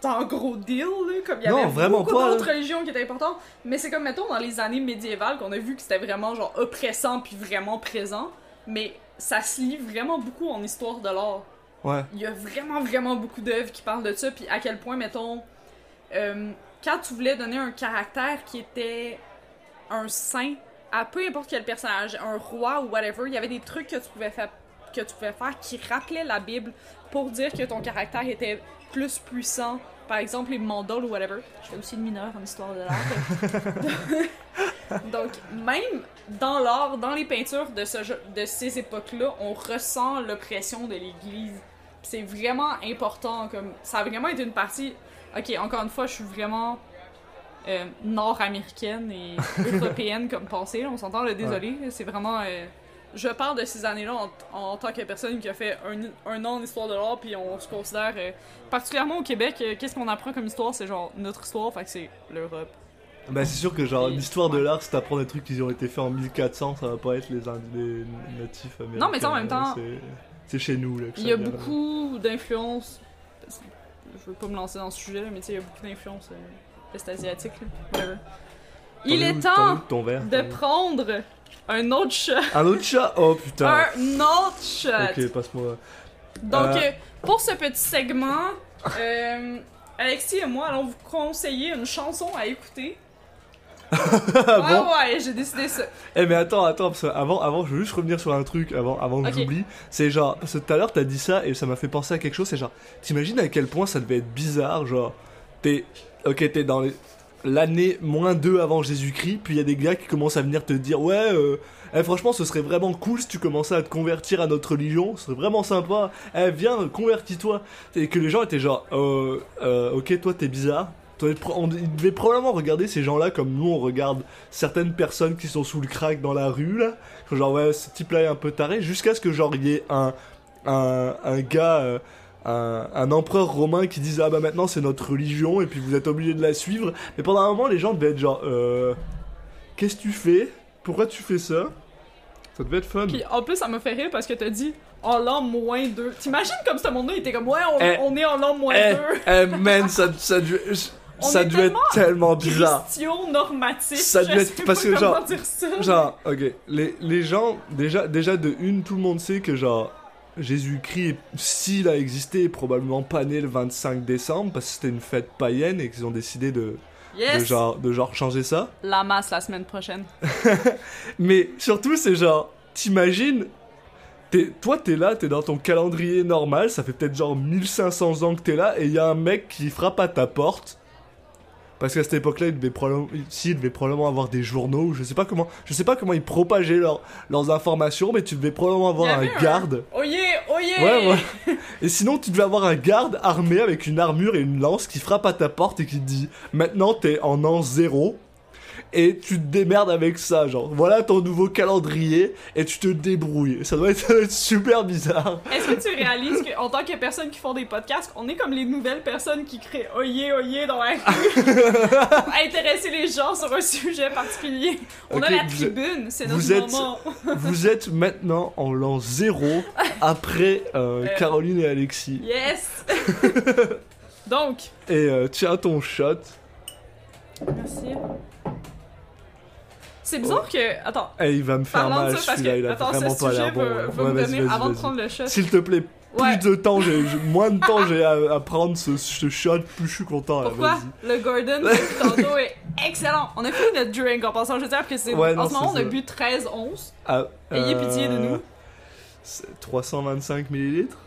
un, gros deal, là, comme il y Non, avait vraiment beaucoup d'autres religions qui étaient importantes, mais c'est comme, mettons, dans les années médiévales, qu'on a vu que c'était vraiment, genre, oppressant puis vraiment présent, mais ça se lie vraiment beaucoup en histoire de l'art. Ouais. Il y a vraiment, vraiment beaucoup d'œuvres qui parlent de ça, puis à quel point, mettons, euh, quand tu voulais donner un caractère qui était un saint à peu importe quel personnage, un roi ou whatever, il y avait des trucs que tu pouvais faire que tu pouvais faire qui rappelaient la Bible pour dire que ton caractère était plus puissant. Par exemple, les mandals ou whatever. Je fais aussi le mineur en histoire de l'art. <laughs> Donc, même dans l'art, dans les peintures de, ce, de ces époques-là, on ressent l'oppression de l'Église. C'est vraiment important. Comme, ça a vraiment été une partie. Ok, encore une fois, je suis vraiment euh, nord-américaine et <laughs> européenne comme pensée. là, on s'entend, le désolé. C'est vraiment. euh, je parle de ces années-là en, en tant que personne qui a fait un, un an en histoire de l'art, puis on se considère, euh, particulièrement au Québec, euh, qu'est-ce qu'on apprend comme histoire? C'est genre notre histoire, fait que c'est l'Europe. Bah, c'est sûr que, genre, l'histoire de l'art, si t'apprends des trucs qui ont été faits en 1400, ça va pas être les, les natifs américains. Non, mais en même temps- c'est- chez nous, là. que Il y a là. beaucoup d'influences. Je veux pas me lancer dans ce sujet, là, mais tu sais, il y a beaucoup d'influences euh, est-asiatiques. là. Whatever. T'en Il es est temps ton verre de prendre un autre shot. Un autre chat Oh putain. Un autre shot. Ok, passe-moi. Donc, Euh. euh, pour ce petit segment, euh, Alexis et moi allons vous conseiller une chanson à écouter. <laughs> Ah ouais, bon? ouais, j'ai décidé ça. Eh mais attends, attends, parce que avant, avant, je veux juste revenir sur un truc avant, avant que j'oublie. C'est genre, parce que tout à l'heure t'as dit ça et ça m'a fait penser à quelque chose. C'est genre, t'imagines à quel point ça devait être bizarre, genre, t'es, ok, t'es dans les- l'année moins 2 avant Jésus-Christ, puis il y a des gars qui commencent à venir te dire, ouais, euh, eh, franchement, ce serait vraiment cool si tu commençais à te convertir à notre religion, ce serait vraiment sympa. Eh, viens, convertis-toi. Et que les gens étaient genre, euh, euh, ok, toi t'es bizarre. On ils devaient probablement regarder ces gens-là comme nous on regarde certaines personnes qui sont sous le crack dans la rue là. Genre ouais, ce type-là est un peu taré, jusqu'à ce que genre il y ait un, un, gars, un, un empereur romain qui dise ah bah maintenant c'est notre religion et puis vous êtes obligé de la suivre. Mais pendant un moment les gens devaient être genre euh, qu'est-ce que tu fais? Pourquoi tu fais ça? Ça devait être fun. Puis en plus, ça m'a fait rire parce que t'as dit en l'an moins 2. T'imagines comme ce monde-là, il était comme ouais, on, Eh, on est en l'an moins Eh, 2. eh man, ça, ça, devait- <laughs> On ça est devait être tellement bizarre. Normatif. Ça devait être- parce que, genre- dire ça. Genre, ok, les, les gens, déjà, déjà de une, tout le monde sait que genre, Jésus-Christ, s'il a existé, est probablement pas né le 25 décembre parce que c'était une fête païenne et qu'ils ont décidé de, genre, de genre changer ça. La masse la semaine prochaine. <laughs> Mais surtout, c'est genre, t'imagines, t'es- toi t'es là, t'es dans ton calendrier normal, ça fait peut-être genre 1500 ans que t'es là et il y a un mec qui frappe à ta porte. Parce qu'à cette époque-là, il devait probablement, si, probablement avoir des journaux, ou je sais pas comment, je sais pas comment ils propageaient leurs- leurs informations, mais tu devais probablement avoir un un- garde. Oyez, oyez! Ouais, ouais. Et sinon, tu devais avoir un garde armé avec une armure et une lance qui frappe à ta porte et qui te dit Maintenant, t'es en an zéro et tu te démerdes avec ça. Genre, voilà ton nouveau calendrier et tu te débrouilles. Ça doit être, <laughs> ça doit être super bizarre. Est-ce que tu réalises qu'en tant que personne qui font des podcasts, on est comme les nouvelles personnes qui créent oyez, oyez dans la rue <laughs> pour intéresser les gens sur un sujet particulier? On a la vous êtes- tribune, c'est notre vous êtes- moment. <laughs> Vous êtes maintenant en l'an zéro après euh, Euh. Caroline et Alexis. Yes! Donc, Et euh, tiens ton shot. merci. C'est bizarre que. Attends, Et il va me faire mal ça, parce que. il a Attends, vraiment ce pas sujet l'air bon. va, ouais. va Ouais, me donner avant de prendre le shot. S'il te plaît, plus Ouais. de temps, j'ai, moins de temps j'ai à, à prendre ce, ce shot, plus je suis content. Pourquoi le Gordon <laughs> tantôt est excellent. On a fini notre drink en passant, je veux dire, que c'est Ouais, en non, ce moment on a bu 13-11. Ah, Ayez pitié de nous. c'est 325 millilitres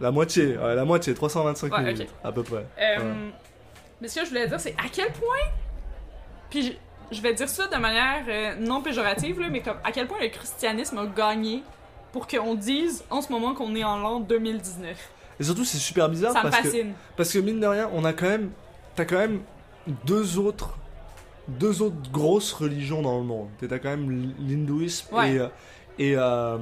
La moitié, ouais, la moitié, 325 Ouais, minutes, ok. à peu près. Euh. Mais ce que je voulais dire, c'est à quel point. Puis je, vais dire ça de manière euh, non péjorative, là, mais comme à quel point le christianisme a gagné pour qu'on dise en ce moment qu'on est en l'an 2019. Et surtout, c'est super bizarre Ça me parce que, fascine. parce que mine de rien, on a quand même, t'as quand même deux autres, deux autres grosses religions dans le monde. T'as quand même l'hindouisme Ouais. et, et euh,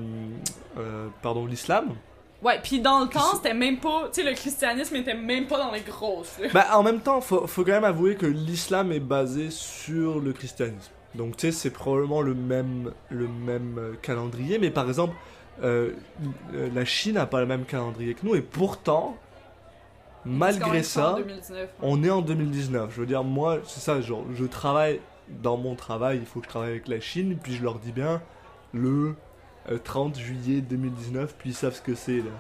euh, pardon, l'islam. Ouais, puis dans le temps, c'était même pas. Tu sais, le christianisme était même pas dans les grosses. là. Bah, en même temps, faut, faut quand même avouer que l'islam est basé sur le christianisme. Donc, tu sais, c'est probablement le même, le même euh, calendrier, mais par exemple, euh, euh, la Chine n'a pas le même calendrier que nous, et pourtant, malgré ça, en 2019. on est en 2019. Je veux dire, moi, c'est ça, genre, je travaille dans mon travail, il faut que je travaille avec la Chine, puis je leur dis bien le 30 juillet 2019, puis ils savent ce que c'est là.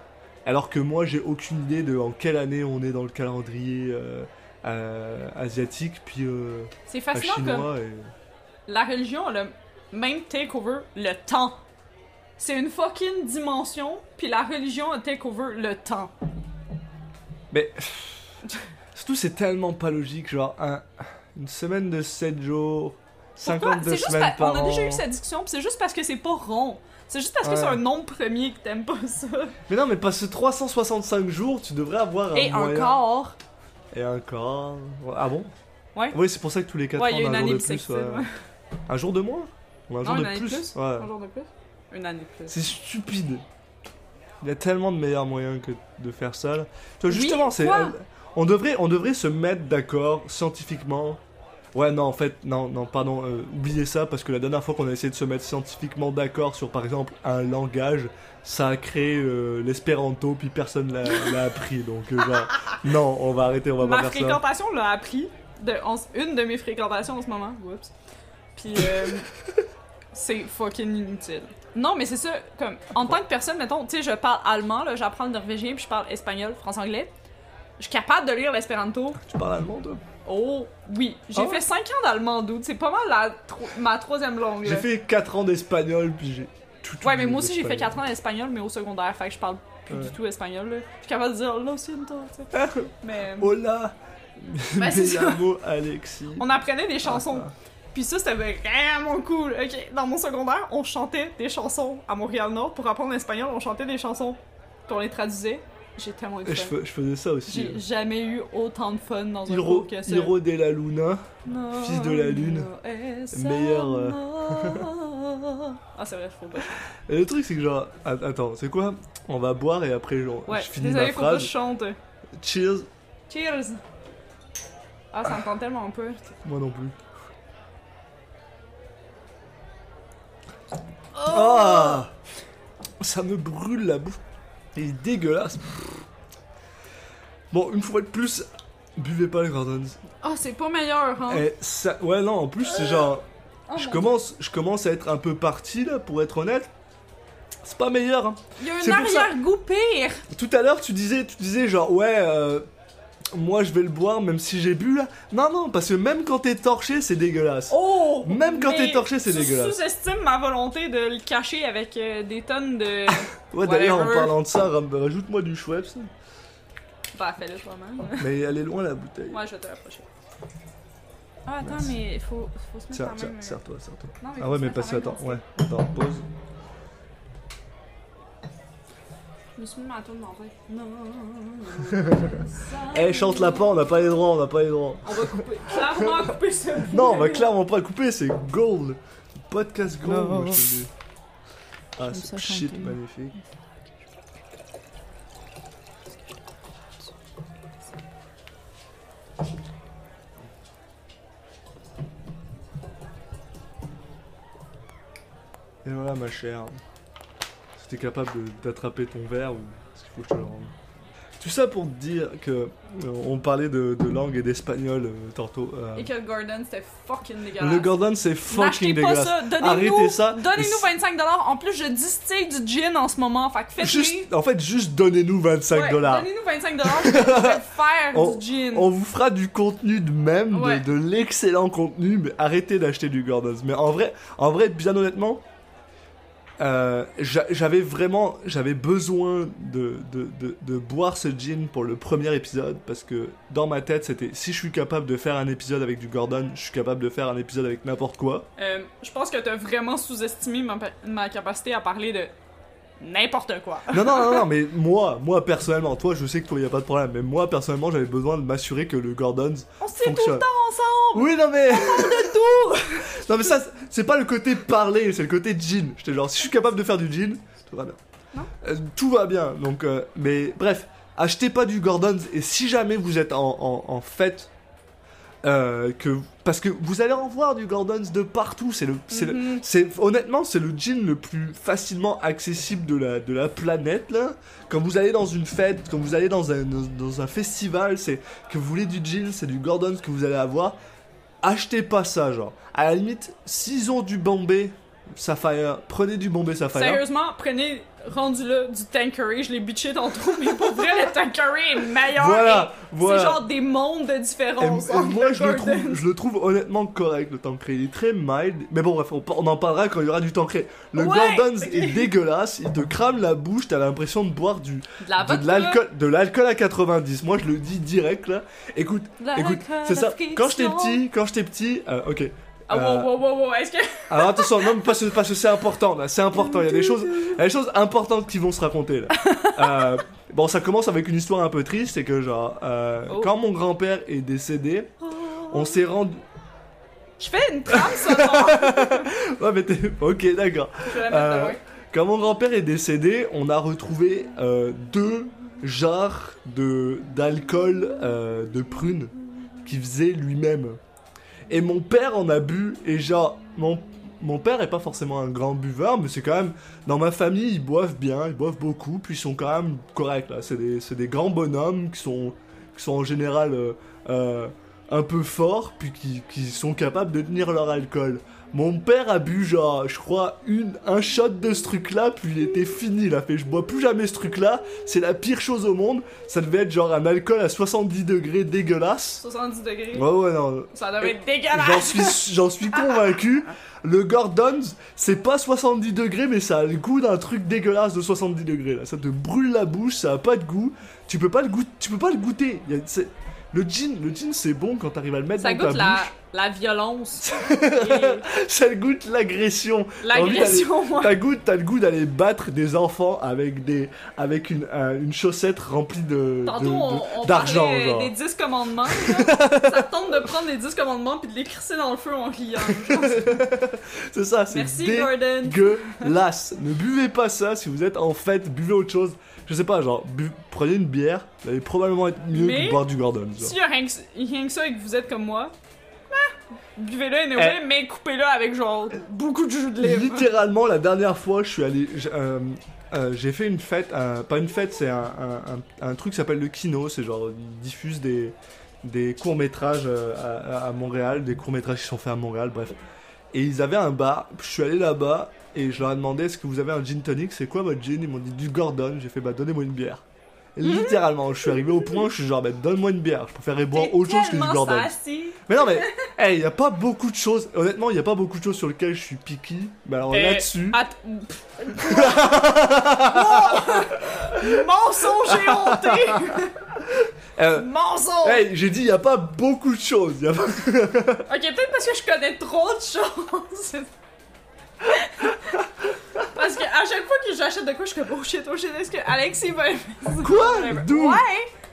Alors que moi, j'ai aucune idée de en quelle année on est dans le calendrier euh, euh, asiatique, puis euh, C'est fascinant comme chinois. Et... la religion a le même takeover le temps. C'est une fucking dimension, puis la religion a takeover le temps. Mais surtout, c'est tellement pas logique, genre un- une semaine de 7 jours, Pourquoi? 52 C'est juste semaines pa- par On a déjà an. eu cette discussion, c'est juste parce que c'est pas rond. C'est juste parce que Ouais. c'est un nombre premier que t'aimes pas ça. Mais non, mais parce que 365 jours, tu devrais avoir un Et moyen. encore. Et encore. Ah bon? Ouais. Oui, c'est pour ça que tous les 4 Ouais, ans, y a on une a un année jour de plus. ouais. Un jour de moins? Ou un jour de plus. Un jour de plus? Une année de plus. C'est stupide. Il y a tellement de meilleurs moyens que de faire ça. là. Tu vois, Oui, justement, c'est. On devrait, on devrait se mettre d'accord scientifiquement. Ouais, non, en fait, non, non, pardon, euh, oubliez ça parce que la dernière fois qu'on a essayé de se mettre scientifiquement d'accord sur, par exemple, un langage, ça a créé euh, l'espéranto, puis personne l'a <laughs> l'a appris. Donc, euh, genre, <laughs> non, on va arrêter, on va Ma pas faire ça. fréquentation l'a appris. De, en- une de mes fréquentations en ce moment. Whoops. Puis, euh, <laughs> c'est fucking inutile. Non, mais c'est ça, comme, en tant que personne, mettons, tu sais, je parle allemand, là, j'apprends le norvégien, puis je parle espagnol, français-anglais. Je suis capable de lire l'espéranto. Tu parles allemand, toi? Oh, oui. J'ai Ah fait 5 ans d'allemand, dude. C'est pas mal la tro- ma troisième langue, J'ai fait 4 ans d'espagnol, puis j'ai tout Ouais, mais moi aussi, j'ai fait d'espagnol. 4 ans d'espagnol, mais au secondaire, fait que je parle plus Ouais. du tout espagnol, là. Je suis capable de dire lo siento, tu sais. Mais. Hola Ben, <laughs> c'est Me ça. llamo Alexis. On apprenait des chansons. Ah, Puis ça, c'était vraiment cool. Ok, dans mon secondaire, on chantait des chansons à Montréal-Nord. Pour apprendre l'espagnol, on chantait des chansons. Puis on les traduisait. J'ai tellement eu de je, faisais ça aussi. J'ai jamais eu autant de fun dans un Hiro, que ça. Hiro de la Luna. No, fils de la lune. no Meilleur, euh. ah, c'est vrai, je faut pas. Et le truc, c'est que genre. att- Attends, c'est quoi? On va boire et après, genre, Ouais, je finis désolé, ma faut pas que phrase. je chante. Cheers. Cheers! Ah, ça me tente tellement peu. Moi non plus. Oh! Ah Ça me brûle la bouche. Dégueulasse. Bon, une fois de plus, buvez pas les Gordons. Ah, c'est pas meilleur, hein? Et ça, ouais, non, en plus, c'est genre. Oh, Je commence, je commence à être un peu parti là, pour être honnête. C'est pas meilleur. Hein. Il y a un arrière-goût pire! Tout à l'heure, tu disais, tu disais genre ouais, euh, moi je vais le boire même si j'ai bu là. Non non, parce que même quand t'es torché, c'est dégueulasse. Oh! Même quand t'es torché, c'est tu dégueulasse. sous-estimes ma volonté de le cacher avec euh, des tonnes de. <laughs> ouais, d'ailleurs en parlant de ça, ram- rajoute-moi du Schweppes. bah, fais-le toi-même. Mais elle est loin la bouteille. Ouais, je vais te rapprocher. Ah, attends, Merci. mais il faut, faut se mettre Tiens, quand tiens, même. euh, serre-toi, serre-toi. Non, Ah faut ouais, se mais mettre parce que quand attends, ouais, attends, pause. Je me suis mis ma tourne dans la tête. Non. <laughs> Eh, chante la pas, on n'a pas les droits, on n'a pas les droits. On va couper. Clairement couper ce <laughs> bout. Non, on va clairement pas couper, c'est gold. Podcast gold, Non. moi je te le dis. Ah, ça shit chanter. magnifique. Et voilà ma chère. Si t'es capable d'attraper ton verre ou est-ce qu'il faut que je te le rende Tout ça pour te dire que euh, on parlait de, de langue et d'espagnol euh, tantôt. euh, Et que le Gordon, c'était fucking dégueulasse. le Gordon c'est fucking pas dégueulasse. ça. Donnez-nous, Arrêtez ça. Donnez-nous 25$. En plus, je distille du gin en ce moment. Fait que faites-le. Juste, en fait, juste donnez-nous 25 Ouais, dollars. Donnez-nous 25$. Je vais faire <laughs> On- du gin. On vous fera du contenu de même, de, l'excellent contenu, mais arrêtez d'acheter du Gordon's. Mais en vrai, en vrai, bien honnêtement, euh, j'a- j'avais vraiment, j'avais besoin de, de, de, boire ce gin pour le premier épisode parce que dans ma tête c'était si je suis capable de faire un épisode avec du Gordon, je suis capable de faire un épisode avec n'importe quoi. Euh, je pense que t'as vraiment sous-estimé ma capacité à parler de n'importe quoi. <laughs> Non, non, non, non, mais moi, moi personnellement, toi je sais que toi y a pas de problème, mais moi personnellement j'avais besoin de m'assurer que le Gordon's On se tient tout fonctionne. le temps ensemble! Oui, non mais. de tout! <laughs> Non mais ça, c'est pas le côté parler, c'est le côté jean. J'étais genre, si je suis capable de faire du jean, tout va bien. Non. Euh, tout va bien. Donc, euh, mais bref, achetez pas du Gordon's et si jamais vous êtes en, en, en fête, euh, que parce que vous allez en voir du Gordon's de partout. C'est le, c'est c'est honnêtement c'est le jean le plus facilement accessible de la de la planète là. Quand vous allez dans une fête, quand vous allez dans un dans, dans un festival, c'est que vous voulez du jean, c'est du Gordon's que vous allez avoir. Achetez pas ça genre. À la limite, s'ils ont du Bombay Sapphire, prenez du Bombay Sapphire. Sérieusement, prenez, rendu là, du Tanqueray. Je l'ai bitché tantôt, mais pour vrai, le Tanqueray est meilleur. Voilà. C'est genre des mondes de différence. et moi je le, trouve, je le trouve honnêtement correct le Tancred, il est très mild, mais bon bref on, on en parlera quand il y aura du Tancred. Le Ouais, Gordon's ok. est dégueulasse, il te crame la bouche, t'as l'impression de boire du, De l'alcool de l'alcool à 90. Moi je le dis direct là. Écoute, écoute, c'est ça. Quand j'étais petit, quand j'étais petit, euh, ok. Ah, Euh, wow, wow, wow, est-ce que. <laughs> alors attention, non, parce que, parce que c'est important là, c'est important. Il y a des choses, il y a des choses importantes qui vont se raconter là. <laughs> Euh, bon, ça commence avec une histoire un peu triste, c'est que genre, euh, Oh. quand mon grand-père est décédé, on s'est rendu. Je fais une trame sonore. <laughs> Ouais, mais t'es. Ok, d'accord. Quand mon grand-père est décédé, on a retrouvé deux jarres de d'alcool de prune qu'il faisait lui-même. Et mon père en a bu et genre mon père est pas forcément un grand buveur, mais c'est quand même dans ma famille ils boivent bien, ils boivent beaucoup, puis ils sont quand même corrects là. C'est des des grands bonhommes qui sont en général euh, euh, un peu forts, puis qui sont capables de tenir leur alcool. Mon père a bu genre, je crois, une, un shot de ce truc-là, puis il était fini. Il a fait, je bois plus jamais ce truc-là. C'est la pire chose au monde. Ça devait être genre un alcool à 70 degrés dégueulasse. 70 degrés? Ouais, ouais, non. Ça devait être J'en dégueulasse. suis, j'en suis convaincu. Le Gordon's, c'est pas 70 degrés, mais ça a le goût d'un truc dégueulasse de 70 degrés. Là, ça te brûle la bouche, ça a pas de goût. Tu peux pas le goûter. Tu peux pas le goûter. Il y a- c'est- le gin, le gin, c'est bon quand t'arrives à le mettre Ça dans ta goûte la, bouche. la violence. <laughs> Ça goûte l'agression. L'agression, moi. T'as goût, t'as le goût d'aller battre des enfants avec des, avec une, un- une chaussette remplie de, Tantôt, de- de- on, on d'argent, parlait genre. des 10 commandements. <laughs> ça te tente de prendre les 10 commandements puis de les crisser dans le feu en riant. <laughs> C'est ça, c'est Merci, Gordon. dégueulasse. ne buvez pas ça si vous êtes en fête, buvez autre chose. Je sais pas, genre, bu- prenez une bière, ça va probablement être mieux que Mais, de boire du Gordon. genre. S'il y a rien que, rien que ça et que vous êtes comme moi, ah, buvez-le anyway, mais coupez-le avec genre beaucoup de jus de lait. Littéralement, la dernière fois, je suis allé. euh, euh, J'ai fait une fête, un- pas une fête, c'est un, un- un- un truc qui s'appelle le Kino. C'est genre, ils diffusent des, des courts-métrages à Montréal, des courts-métrages qui sont faits à Montréal, bref. Et ils avaient un bar, je suis allé là-bas et je leur ai demandé est-ce que vous avez un gin tonic? C'est quoi votre gin? Ils m'ont dit du Gordon. J'ai fait bah donnez-moi une bière. Et littéralement, je suis arrivé au point où je suis genre bah donne-moi une bière. Je préférerais boire autre chose que du Gordon. sassy. Mais non, mais, <laughs> hey, il y a pas beaucoup de choses. Honnêtement, il y a pas beaucoup de choses sur lesquelles je suis picky. Mais alors Euh, là-dessus. <laughs> Wow! Mensonge et honté! <laughs> euh, Mensonge! hey, j'ai dit, il a pas beaucoup de choses. Il y a pas- Ok, peut-être parce que je connais trop de choses. Parce que à chaque fois que j'achète de quoi, je suis comme oh shit, oh shit, est-ce que Alexis va aimer? Quoi? D'où? Ouais!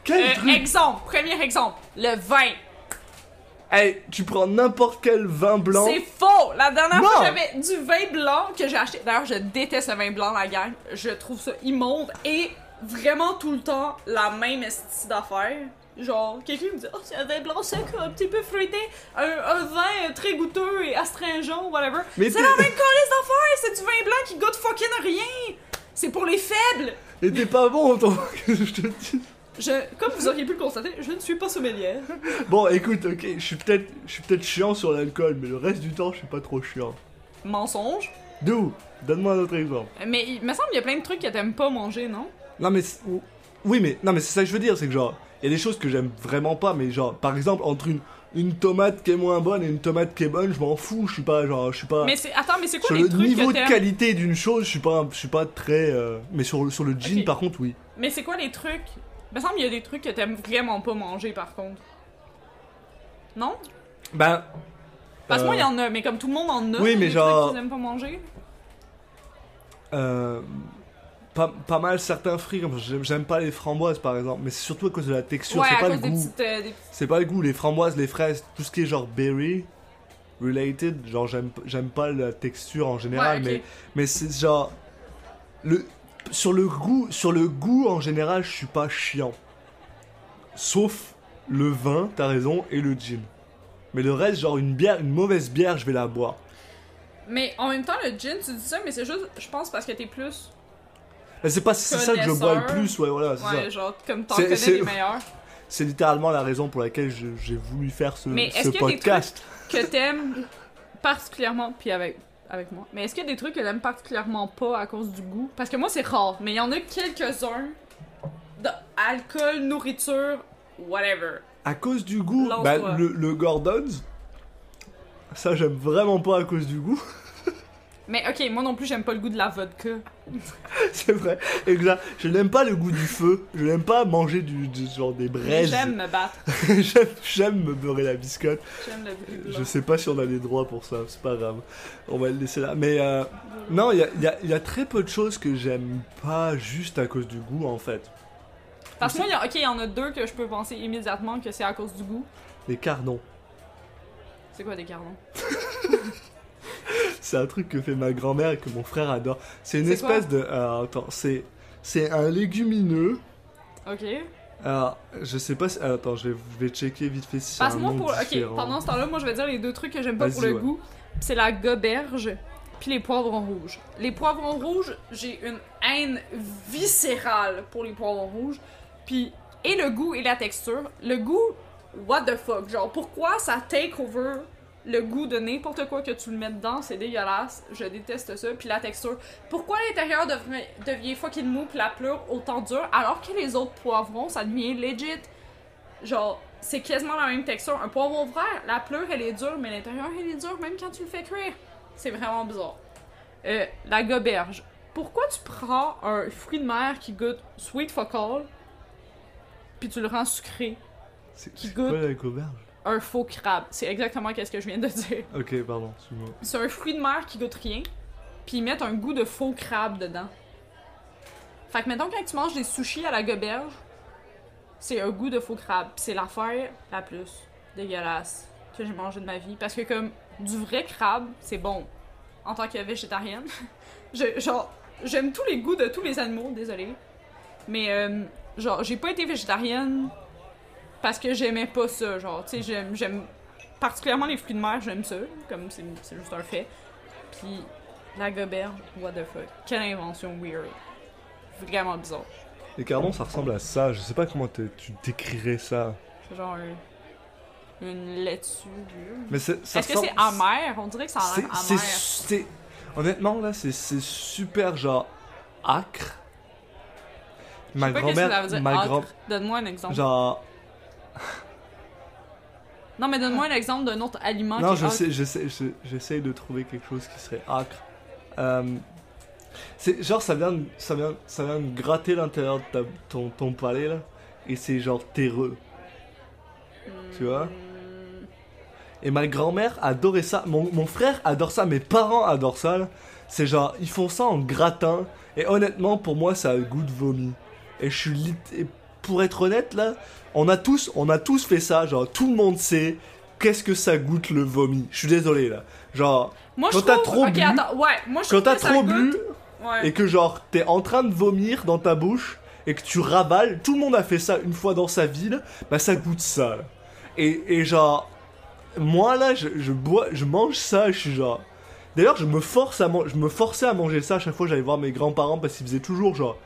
Quel Euh, truc? exemple, premier exemple, le vin. Hey, tu prends n'importe quel vin blanc. C'est faux! La dernière Non. fois, j'avais du vin blanc que j'ai acheté. D'ailleurs, je déteste le vin blanc, la gang. Je trouve ça immonde et vraiment tout le temps la même esti d'affaires. Genre, quelqu'un me dit Oh, c'est un vin blanc sec, un petit peu fruité, un, un vin très goûteux et astringent, whatever. Mais c'est la même calice d'affaires! C'est du vin blanc qui goûte fucking rien! C'est pour les faibles! Et t'es pas bon, ton... <laughs> je te dis? Je, comme vous auriez pu le constater, je ne suis pas sommelière. <laughs> Bon, écoute, ok, je suis peut-être je suis peut-être chiant sur l'alcool, mais le reste du temps, je suis pas trop chiant. Mensonge? D'où Donne-moi un autre exemple. Mais il me semble qu'il y a plein de trucs que t'aimes pas manger, non? Non, mais. c'est- Oui, mais. Non, mais c'est ça que je veux dire, c'est que genre. Il y a des choses que j'aime vraiment pas, mais genre, par exemple, entre une, une tomate qui est moins bonne et une tomate qui est bonne, je m'en fous, je suis pas genre, je suis pas. Mais c'est. Attends, mais c'est quoi sur les le trucs niveau que de qualité d'une chose, je suis pas, je suis pas très. euh, Mais sur, sur le jean, par contre, oui. Mais c'est quoi les trucs? Il me semble qu'il y a des trucs que t'aimes vraiment pas manger par contre. Non? Ben. Parce que moi, euh, il y en a, mais comme tout le monde en a. oui, des mais trucs genre- qu'ils aiment pas manger. euh, pas, pas mal certains fruits, j'aime pas les framboises par exemple, mais c'est surtout à cause de la texture, Ouais, c'est pas le goût. euh, des- C'est pas le goût, les framboises, les fraises, tout ce qui est genre berry related, genre j'aime j'aime pas la texture en général, Ouais, mais mais c'est genre le sur le goût, sur le goût en général, je suis pas chiant. Sauf le vin, t'as raison, et le gin. Mais le reste, genre une bière, une mauvaise bière, je vais la boire. Mais en même temps, le gin, tu dis ça, mais c'est juste, je pense, parce que t'es plus. Mais c'est pas c'est ça que je bois le plus, ouais, voilà, c'est Ouais, ça. genre, comme t'en C'est- connais les meilleurs. C'est littéralement la raison pour laquelle j'ai voulu faire ce, Mais ce est-ce qu'il y a des podcast. Que t'aimes particulièrement, puis avec, avec moi? Mais est-ce qu'il y a des trucs que t'aimes particulièrement pas à cause du goût? Parce que moi, c'est rare, mais il y en a quelques-uns. Alcool, nourriture, whatever. À cause du goût, bah, le, le Gordon's, ça j'aime vraiment pas à cause du goût. <laughs> Mais ok, moi non plus, j'aime pas le goût de la vodka. <laughs> c'est vrai, exact. Je n'aime pas le goût du feu. Je n'aime pas manger du, du- genre des braises. J'aime me battre. <laughs> J'aime- me beurrer la biscotte. J'aime Je sais pas si on a les droits pour ça, c'est pas grave. On va le laisser là. Mais euh, non, il y a, y y très peu de choses que j'aime pas juste à cause du goût en fait. Parce que moi, il y en a deux que je peux penser immédiatement que c'est à cause du goût. Les cardons. C'est quoi des cardons? <laughs> <laughs> C'est un truc que fait ma grand-mère et que mon frère adore. C'est une espèce de. alors, attends, c'est. C'est un légumineux. Ok. Alors, je sais pas si. alors, attends, je vais, je vais checker vite fait si c'est un nom pour. Ok, pendant ce temps-là, moi, je vais dire les deux trucs que j'aime pas pour le ouais. goût. C'est la goberge, puis les poivrons rouges. Les poivrons rouges, j'ai une haine viscérale pour les poivrons rouges. Puis, et le goût et la texture. Le goût, what the fuck? Genre, pourquoi ça take over le goût de n'importe quoi que tu le mets dedans? C'est dégueulasse. Je déteste ça. Puis la texture. Pourquoi l'intérieur devrait- devient fucking mou puis la pleure autant dure alors que les autres poivrons, ça devient legit? Genre, c'est quasiment la même texture. Un poivron vert, la pleure, elle est dure, mais l'intérieur, elle est dure même quand tu le fais cuire. C'est vraiment bizarre. Euh, la goberge. Pourquoi tu prends un fruit de mer qui goûte sweet fuck all, puis tu le rends sucré? C'est quoi la goberge? Un faux crabe. C'est exactement ce que je viens de dire. Ok, pardon, excuse-moi. C'est un fruit de mer qui goûte rien, puis ils mettent un goût de faux crabe dedans. Fait que mettons quand tu manges des sushis à la goberge, c'est un goût de faux crabe. Pis c'est l'affaire la plus dégueulasse que j'ai mangé de ma vie. Parce que comme du vrai crabe, c'est bon. En tant que végétarienne. <laughs> Je- genre, j'aime tous les goûts de tous les animaux, désolé. Mais euh, genre, j'ai pas été végétarienne parce que j'aimais pas ça. Genre, tu sais, j'aime, j'aime particulièrement les fruits de mer, j'aime ça. Comme c'est, juste un fait. Puis la goberge, what the fuck. Quelle invention weird. Vraiment bizarre. Les cardons, ça ressemble à ça. Je sais pas comment te- tu décrirais ça. C'est genre un- une laitue. Mais c'est- ça Est-ce que c'est amer? On dirait que ça a l'air amer. c'est- Honnêtement, là, c'est super genre acre. Ma grand-mère. Ma grand. Donne-moi un exemple. Genre. <laughs> Non, mais donne-moi un exemple d'un autre aliment Non, qui est je acre. sais, je sais, je- j'essaye de trouver quelque chose qui serait acre. Euh, c'est genre ça vient, de- ça vient, ça vient de gratter l'intérieur de ta- ton, ton palais là, et c'est genre terreux. Tu vois? Et ma grand-mère adorait ça. Mon, mon frère adore ça. Mes parents adorent ça. là. C'est genre, ils font ça en gratin. Et honnêtement, pour moi, ça a le goût de vomi. Et je suis lit... et pour être honnête, là, on a tous, on a tous fait ça. Genre, tout le monde sait qu'est-ce que ça goûte le vomi. Je suis désolé, là. Genre, Moi, Quand t'as trop bu- attends, ouais, moi, je quand t'as trop goûte- bu Ouais. et que genre, t'es en train de vomir dans ta bouche et que tu ravales, tout le monde a fait ça une fois dans sa vie, là, bah ça goûte ça. là. Et, et genre, moi là, je, je bois, je mange ça, je suis genre. D'ailleurs, je me force à je me forçais à manger ça à chaque fois que j'allais voir mes grands-parents parce qu'ils faisaient toujours genre.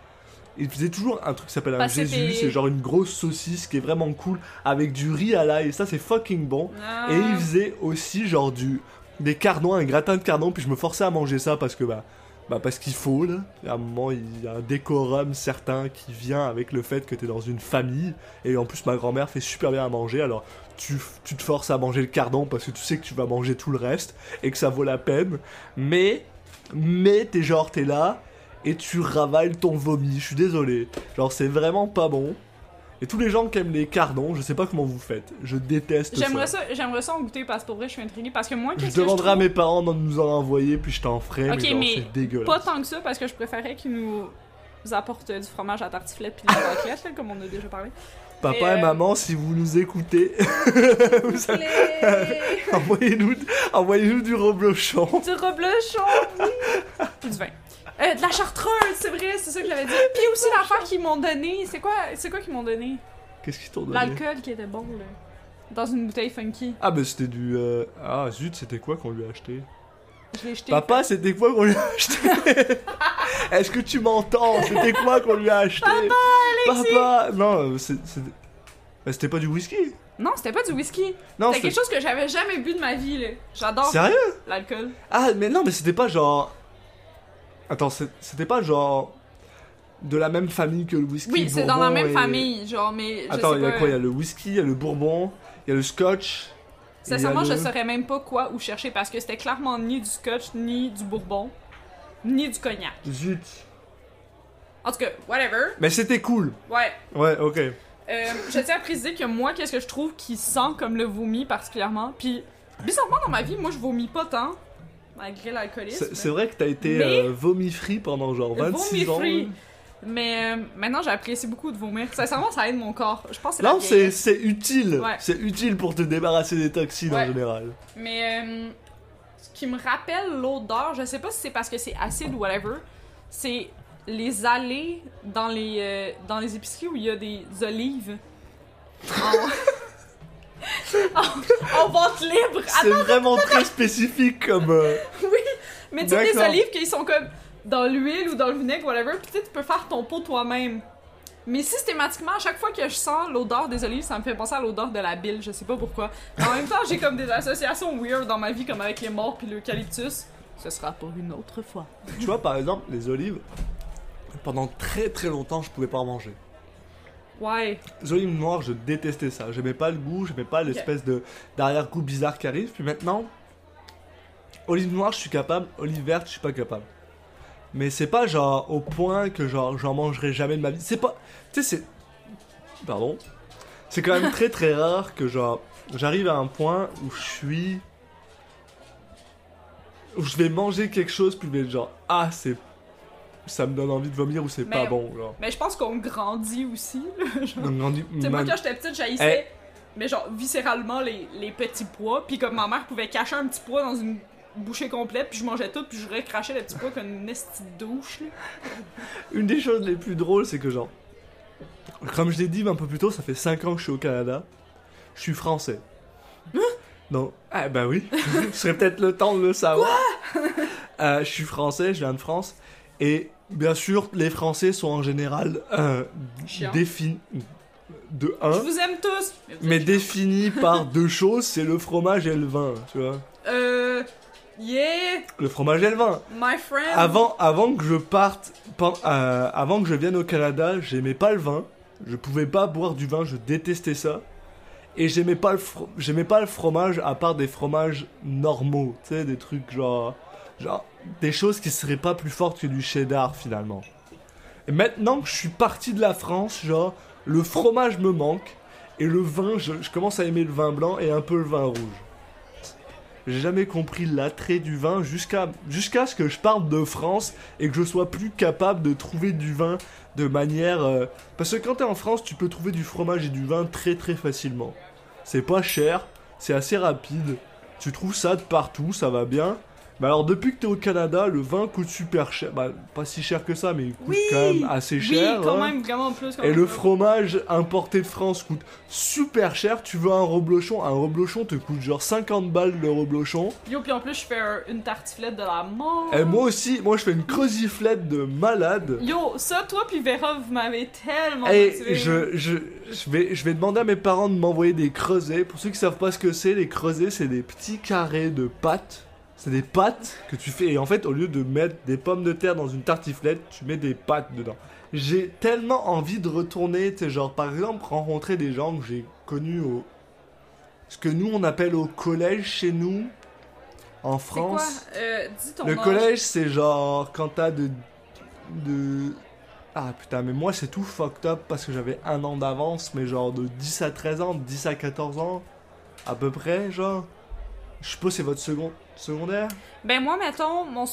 Ils faisaient toujours un truc qui s'appelle un Jésus, c'est genre une grosse saucisse qui est vraiment cool avec du riz à l'ail et ça c'est fucking bon. Ah. Et ils faisaient aussi genre du des cardons, un gratin de cardons, puis je me forçais à manger ça parce que bah Bah parce qu'il faut là. À un moment, il y a un décorum certain qui vient avec le fait que t'es dans une famille. Et en plus, ma grand-mère fait super bien à manger. Alors tu, tu te forces à manger le cardon parce que tu sais que tu vas manger tout le reste et que ça vaut la peine. Mais, mais t'es genre, t'es là et tu ravales ton vomi. Je suis désolé. Genre, c'est vraiment pas bon. Et tous les gens qui aiment les cardons, je sais pas comment vous faites. Je déteste ça. J'aimerais ça, j'aimerais ça en goûter parce que pour vrai, je suis intriguée. Parce que moi, Je qu'est-ce que je demanderai à trouve... mes parents de nous en envoyer, puis je t'en ferai. Ok, mais, genre, mais c'est dégueulasse. Pas tant que ça, parce que je préférais qu'ils nous apportent du fromage à tartiflette puis des raclettes, comme on a déjà parlé. Papa et euh, maman, si vous nous écoutez, vous <laughs> avez- envoyez-nous envoyez du reblochon. Du reblochon, oui! Du vin. Euh, de la chartreuse, c'est vrai, c'est ça que j'avais dit. Puis aussi l'affaire qu'ils m'ont donné, c'est quoi, c'est quoi qu'ils m'ont donné? Qu'est-ce qu'ils t'ont donné? L'alcool qui était bon, là. Dans une bouteille funky. Ah, bah c'était du. euh, Ah, zut, c'était quoi qu'on lui a acheté? Je l'ai jeté. Papa, c'était quoi qu'on lui a acheté? <laughs> Est-ce que tu m'entends? C'était quoi qu'on lui a acheté? Papa, Papa Non, euh, c'est- c'est- c'était pas du whisky? Non, c'était pas du whisky. Non, c'était. quelque chose que j'avais jamais bu de ma vie, là. J'adore Sérieux? l'alcool. Ah, mais non, mais c'était pas genre. Attends, c'était pas genre. De la même famille que le whisky. Oui, c'est dans la même et- famille, genre, mais je Attends, il y a quoi Il y a le whisky, il y a le bourbon, il y a le scotch. Sincèrement, je le- saurais même pas quoi où chercher parce que c'était clairement ni du scotch, ni du bourbon, ni du cognac. Zut. En tout cas, whatever. Mais c'était cool. Ouais. Ouais, ok. Euh, je tiens à préciser que moi, qu'est-ce que je trouve qui sent comme le vomi particulièrement? Puis, bizarrement, dans ma vie, moi, je vomis pas tant, malgré l'alcoolisme. C'est vrai que t'as été Mais- euh, vomi-free pendant genre 26 ans. Vomi-free. là. Mais euh, maintenant, j'apprécie beaucoup de vomir. Sincèrement, ça aide mon corps. Je pense que Non, c'est utile. Ouais. C'est utile pour te débarrasser des toxines en général. Mais euh, ce qui me rappelle l'odeur, je sais pas si c'est parce que c'est acide ou whatever, c'est les allées dans les, euh, dans les épiceries où il y a des olives <laughs> en, en, en vente libre. C'est vraiment très spécifique comme. euh, <laughs> Mais tu sais, des olives qui sont comme dans l'huile ou dans le vinaigre, whatever, puis tu peux faire ton pot toi-même. Mais systématiquement, à chaque fois que je sens l'odeur des olives, ça me fait penser à l'odeur de la bile, je sais pas pourquoi. En même temps, j'ai comme des associations weird dans ma vie, comme avec les morts puis l'eucalyptus. Ce sera pour une autre fois. Tu vois, par exemple, les olives, pendant très très longtemps, je pouvais pas en manger. Ouais. Les olives noires, je détestais ça. J'aimais pas le goût, j'aimais pas l'espèce de d'arrière-goût bizarre qui arrive. Puis maintenant, olives noires, je suis capable. Olives vertes, je suis pas capable. Mais c'est pas genre au point que genre j'en mangerai jamais de ma vie. C'est pas. Tu sais, c'est. Pardon. C'est quand même très très rare que genre j'arrive à un point où je suis. où je vais manger quelque chose puis je vais être genre ah c'est. Ça me donne envie de vomir ou c'est Mais- pas bon genre. Mais je pense qu'on grandit aussi. <laughs> genre. On dit- Tu sais, moi, man- quand j'étais petite, j'haïssais, mais genre, viscéralement, les, les petits pois. Puis comme ma mère pouvait cacher un petit pois dans une bouchée complète, puis je mangeais tout, puis je recrachais le petit pois comme une de douche, là. Une des choses les plus drôles, c'est que genre, comme je l'ai dit un peu plus tôt, ça fait 5 ans que je suis au Canada. Je suis français. Non. Ah bah oui. <laughs> Ce serait peut-être le temps de le savoir. Euh, je suis français, je viens de France. Et bien sûr, les Français sont en général euh, définis de Je 1, vous aime tous! vous mais définis <laughs> par deux choses, c'est le fromage et le vin, tu vois. Euh. Yeah! Le fromage et le vin. My friend! Avant, avant que je parte, euh, avant que je vienne au Canada, j'aimais pas le vin. Je pouvais pas boire du vin, je détestais ça. Et j'aimais pas le j'aimais pas le fromage à part des fromages normaux, tu sais, des trucs genre genre des choses qui seraient pas plus fortes que du cheddar finalement. Et maintenant que je suis parti de la France, genre le fromage me manque et le vin, je, commence à aimer le vin blanc et un peu le vin rouge. J'ai jamais compris l'attrait du vin jusqu'à jusqu'à ce que je parte de France et que je sois plus capable de trouver du vin de manière euh, parce que quand t'es en France, tu peux trouver du fromage et du vin très très facilement. C'est pas cher, c'est assez rapide. Tu trouves ça de partout, ça va bien. Mais alors depuis que t'es au Canada, le vin coûte super cher. Bah pas si cher que ça, mais il coûte Oui! quand même assez Oui, cher. quand hein. même, vraiment plus. quand Et même le plus. fromage importé de France coûte super cher. Tu veux un reblochon? Un reblochon te coûte genre 50 balles le reblochon. Yo, puis en plus, je fais un- une tartiflette de la mort. Et moi aussi, moi je fais une creusiflette de malade. Yo, ça, toi puis Vera, vous m'avez tellement Et motivé. je, je, je, vais, je vais demander à mes parents de m'envoyer des creusets. Pour ceux qui savent pas ce que c'est, les creusets, c'est des petits carrés de pâte. C'est des pâtes que tu fais. Et en fait, au lieu de mettre des pommes de terre dans une tartiflette, tu mets des pâtes dedans. J'ai tellement envie de retourner, tu sais, genre par exemple, rencontrer des gens que j'ai connus au. Ce que nous on appelle au collège chez nous, en quoi? France. Euh, dis ton Le âge. collège, c'est genre quand t'as de. de. Ah putain, mais moi c'est tout fucked up parce que j'avais un an d'avance, mais genre de 10 à 13 ans, de 10 à 14 ans, à peu près, genre. Je suppose que c'est votre second... secondaire? Ben moi, mettons, mon...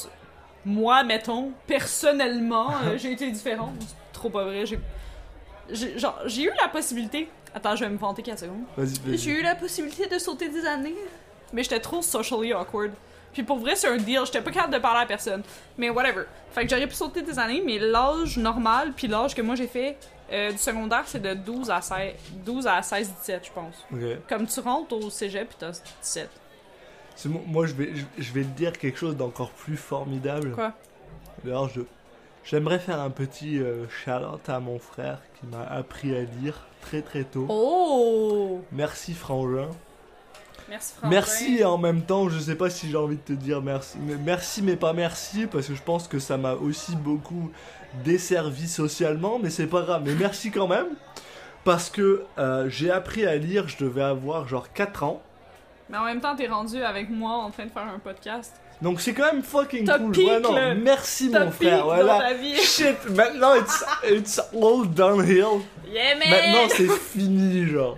Moi, mettons, personnellement, euh, <laughs> j'ai été différente. C'est trop pas vrai. J'ai... Genre, j'ai eu la possibilité... Attends, je vais me vanter 4 secondes. Vas-y. J'ai eu la possibilité de sauter des années, mais j'étais trop socially awkward. Puis pour vrai, c'est un deal, j'étais pas capable de parler à personne. Mais whatever. Fait que j'aurais pu sauter des années, mais l'âge normal, puis l'âge que moi j'ai fait euh, du secondaire, c'est de 12 à 16, 12 à 16, 17, je pense. Ok. Comme tu rentres au cégep, puis t'as 17. Moi, je vais, je, vais te dire quelque chose d'encore plus formidable. Quoi? D'ailleurs, je, j'aimerais faire un petit euh, shout-out à mon frère qui m'a appris à lire très très tôt. Oh! Merci Frangin. Merci Franck. Merci et en même temps, je sais pas si j'ai envie de te dire merci. Mais merci mais pas merci parce que je pense que ça m'a aussi beaucoup desservi socialement, mais c'est pas grave. Mais merci quand même parce que euh, j'ai appris à lire, je devais avoir genre 4 ans. Mais en même temps, t'es rendu avec moi en train de faire un podcast. Donc c'est quand même fucking cool. pique, Ouais, non, merci mon frère. Voilà. Shit, maintenant it's, it's all downhill. Yeah, man! Maintenant c'est fini, genre.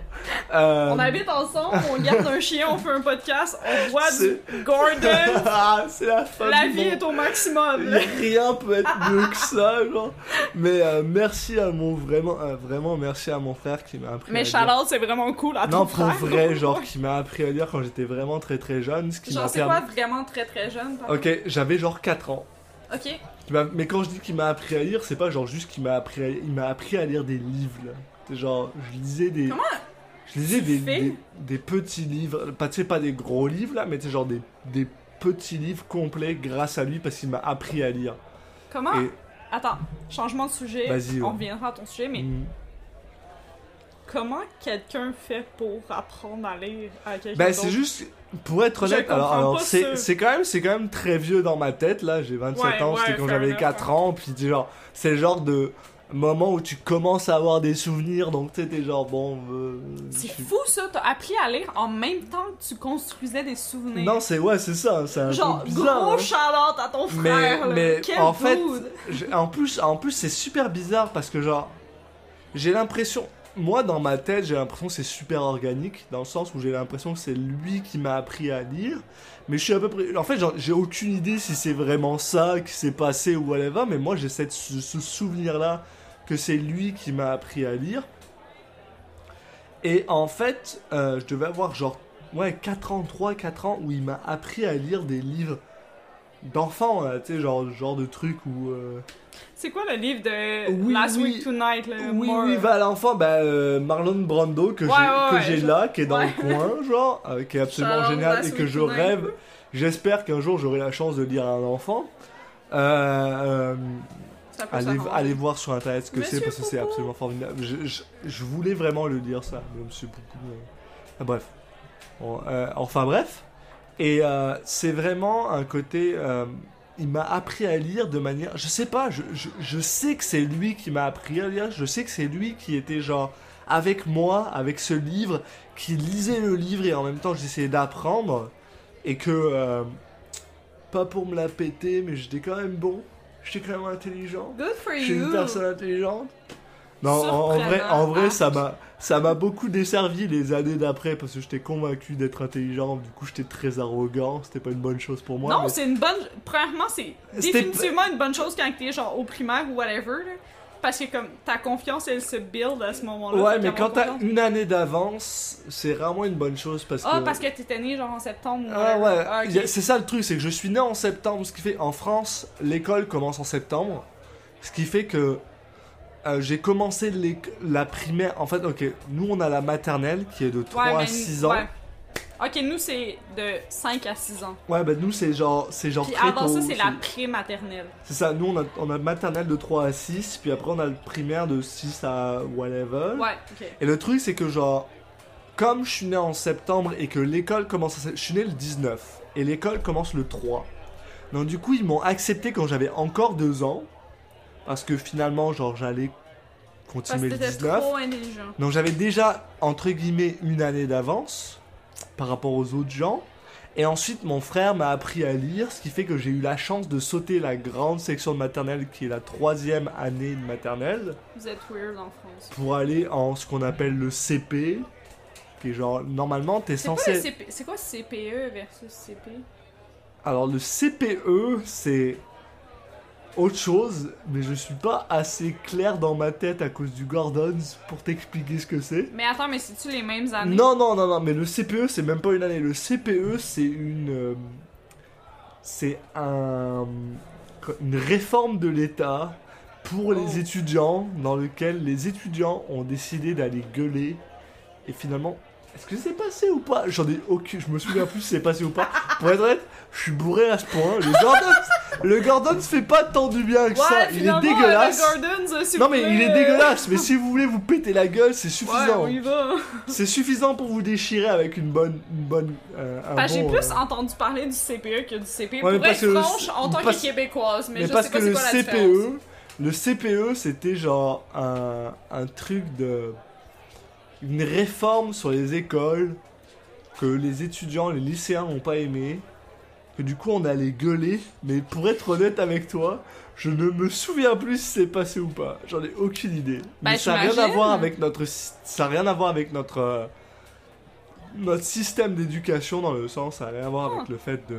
Euh, On habite ensemble, on garde un chien, on fait un podcast, on voit du Gordon. <laughs> Ah, c'est la fin La vie est au maximum. Rien peut être mieux que ça, genre. Mais euh, merci à mon vraiment, euh, vraiment merci à mon frère qui m'a appris Mais à lire. Charlotte, c'est vraiment cool à ton Non, pour frère. vrai, genre <laughs> qui m'a appris à lire quand j'étais vraiment très très jeune, ce qui Genre, c'est quoi vraiment très très jeune? Ok, j'avais genre 4 ans. Ok. Mais quand je dis qu'il m'a appris à lire, c'est pas genre juste qu'il m'a appris à... il m'a appris à lire des livres. là. C'est genre je lisais des Comment je lisais des, fais des, des petits livres, pas tu sais pas des gros livres là, mais tu sais genre des, des petits livres complets grâce à lui parce qu'il m'a appris à lire. Comment? Et Attends, changement de sujet. Vas-y, On ouais. reviendra à ton sujet, mais Mm. comment quelqu'un fait pour apprendre à lire à quelqu'un Ben c'est juste pour être Je honnête, alors, c'est quand même c'est quand même très vieux dans ma tête là, j'ai 27 Ouais, ans, ouais, c'était quand j'avais enough, 4 hein. ans, puis genre c'est le genre de moment où tu commences à avoir des souvenirs donc tu sais t'es genre bon euh, C'est suis- fou ça, t'as appris à lire en même temps que tu construisais des souvenirs. Non, c'est ouais, c'est ça, c'est un Genre, peu bizarre. gros hein. shout-out à ton Mais- frère, là. mais Quel en fait, En plus, en plus c'est super bizarre parce que genre j'ai l'impression moi dans ma tête, j'ai l'impression que c'est super organique dans le sens où j'ai l'impression que c'est lui qui m'a appris à lire, mais je suis à peu près en fait, j'ai aucune idée si c'est vraiment ça qui s'est passé ou whatever, mais moi j'ai ce, ce souvenir là que c'est lui qui m'a appris à lire. Et en fait, euh, je devais avoir genre ouais 4 ans, 3 4 ans où il m'a appris à lire des livres d'enfants, là, tu sais genre genre de trucs où euh, C'est quoi le livre de Oui, Last oui. Week Tonight, là? Oui, More- oui, va à l'enfant, bah, euh, Marlon Brando que Ouais, j'ai ouais, ouais, là, qui est dans le coin, <laughs> genre, euh, qui est absolument génial et que je Tonight. rêve. J'espère qu'un jour j'aurai la chance de lire à un enfant. Peut allez, voir sur internet ce que c'est parce que c'est Poupou. absolument formidable. Je, je- je voulais vraiment le lire ça, mais Monsieur Poupou. euh, ah, bref. Bon, euh, enfin bref. Et euh, c'est vraiment un côté. euh, il m'a appris à lire de manière. Je sais pas, je, je, je sais que c'est lui qui m'a appris à lire. Je sais que c'est lui qui était genre avec moi, avec ce livre, qui lisait le livre et en même temps j'essayais d'apprendre. Et que. euh, pas pour me la péter, mais j'étais quand même bon. J'étais quand même intelligent. Good for Je suis une you. personne intelligente. Non, en, vrai, en vrai, ça m'a, ça m'a beaucoup desservi les années d'après parce que j'étais convaincu d'être intelligent. Du coup, j'étais très arrogant. C'était pas une bonne chose pour moi. non, mais- c'est une bonne. Premièrement, c'est définitivement une bonne chose quand t'es genre au primaire ou whatever. Là. Parce que comme ta confiance, elle se build à ce moment-là. Ouais, mais quand t'as une année d'avance, c'est rarement une bonne chose parce Ah, que. parce que t'étais né genre en septembre Ah ouais, Ah, a- c'est ça le truc, c'est que je suis né en septembre, ce qui fait en France, l'école commence en septembre, ce qui fait que euh, j'ai commencé la primaire. En fait, ok, nous on a la maternelle qui est de 3 Ouais, à mais- 6 ans. ouais. Ok, nous c'est de 5 à 6 ans. Ouais, bah nous c'est genre, c'est genre Puis très avant tôt, ça, c'est la pré-maternelle. C'est ça, nous on a, on a maternelle de 3 à 6, puis après on a le primaire de 6 à whatever. Ouais, ok. Et le truc c'est que genre, comme je suis né en septembre et que l'école commence à... Je suis né le 19. et l'école commence le 3. Donc du coup, ils m'ont accepté quand j'avais encore 2 ans, parce que finalement, genre, j'allais Parce continuer que le t'étais 19. trop intelligent. Donc j'avais déjà, entre guillemets, une année d'avance par rapport aux autres gens. Et ensuite, mon frère m'a appris à lire, ce qui fait que j'ai eu la chance de sauter la grande section de maternelle, qui est la troisième année de maternelle, Vous êtes weird en France. pour aller en ce qu'on appelle le CP, qui est genre, normalement, t'es C'est quoi, censé... c'est quoi CPE versus CP? Alors le CPE, c'est autre chose, mais je suis pas assez clair dans ma tête à cause du Gordons pour t'expliquer ce que c'est. Mais attends, mais c'est-tu les mêmes années? Non, non, non, non, mais le CPE, c'est même pas une année. Le CPE, c'est une. euh, c'est un. Une réforme de l'État pour les Oh. étudiants, dans lequel les étudiants ont décidé d'aller gueuler. Et finalement, est-ce que c'est passé ou pas? J'en ai aucune. Je me souviens plus si c'est passé ou pas. Pour être honnête, je suis bourré à ce point. Le Gordon, le Gordon fait pas tant du bien que ça. Ouais, Il est dégueulasse. euh, Gordons, Non mais il est dégueulasse, mais si vous voulez vous péter la gueule, c'est suffisant. C'est suffisant pour vous déchirer avec une bonne, une bonne, euh, un que j'ai plus euh, entendu parler du CPE que du CP. Ouais, pour être que le- franche, en tant parce- que québécoise, mais, mais je parce sais que pas c'est le quoi la. CPE, le CPE, c'était genre un, un truc de, une réforme sur les écoles que les étudiants, les lycéens n'ont pas aimé, que du coup on allait gueuler. Mais pour être honnête avec toi, je ne me souviens plus si c'est passé ou pas. J'en ai aucune idée. Bah, mais ça n'a rien à voir avec notre, ça a rien à voir avec notre euh, notre système d'éducation dans le sens, ça a rien à voir avec Ah. le fait de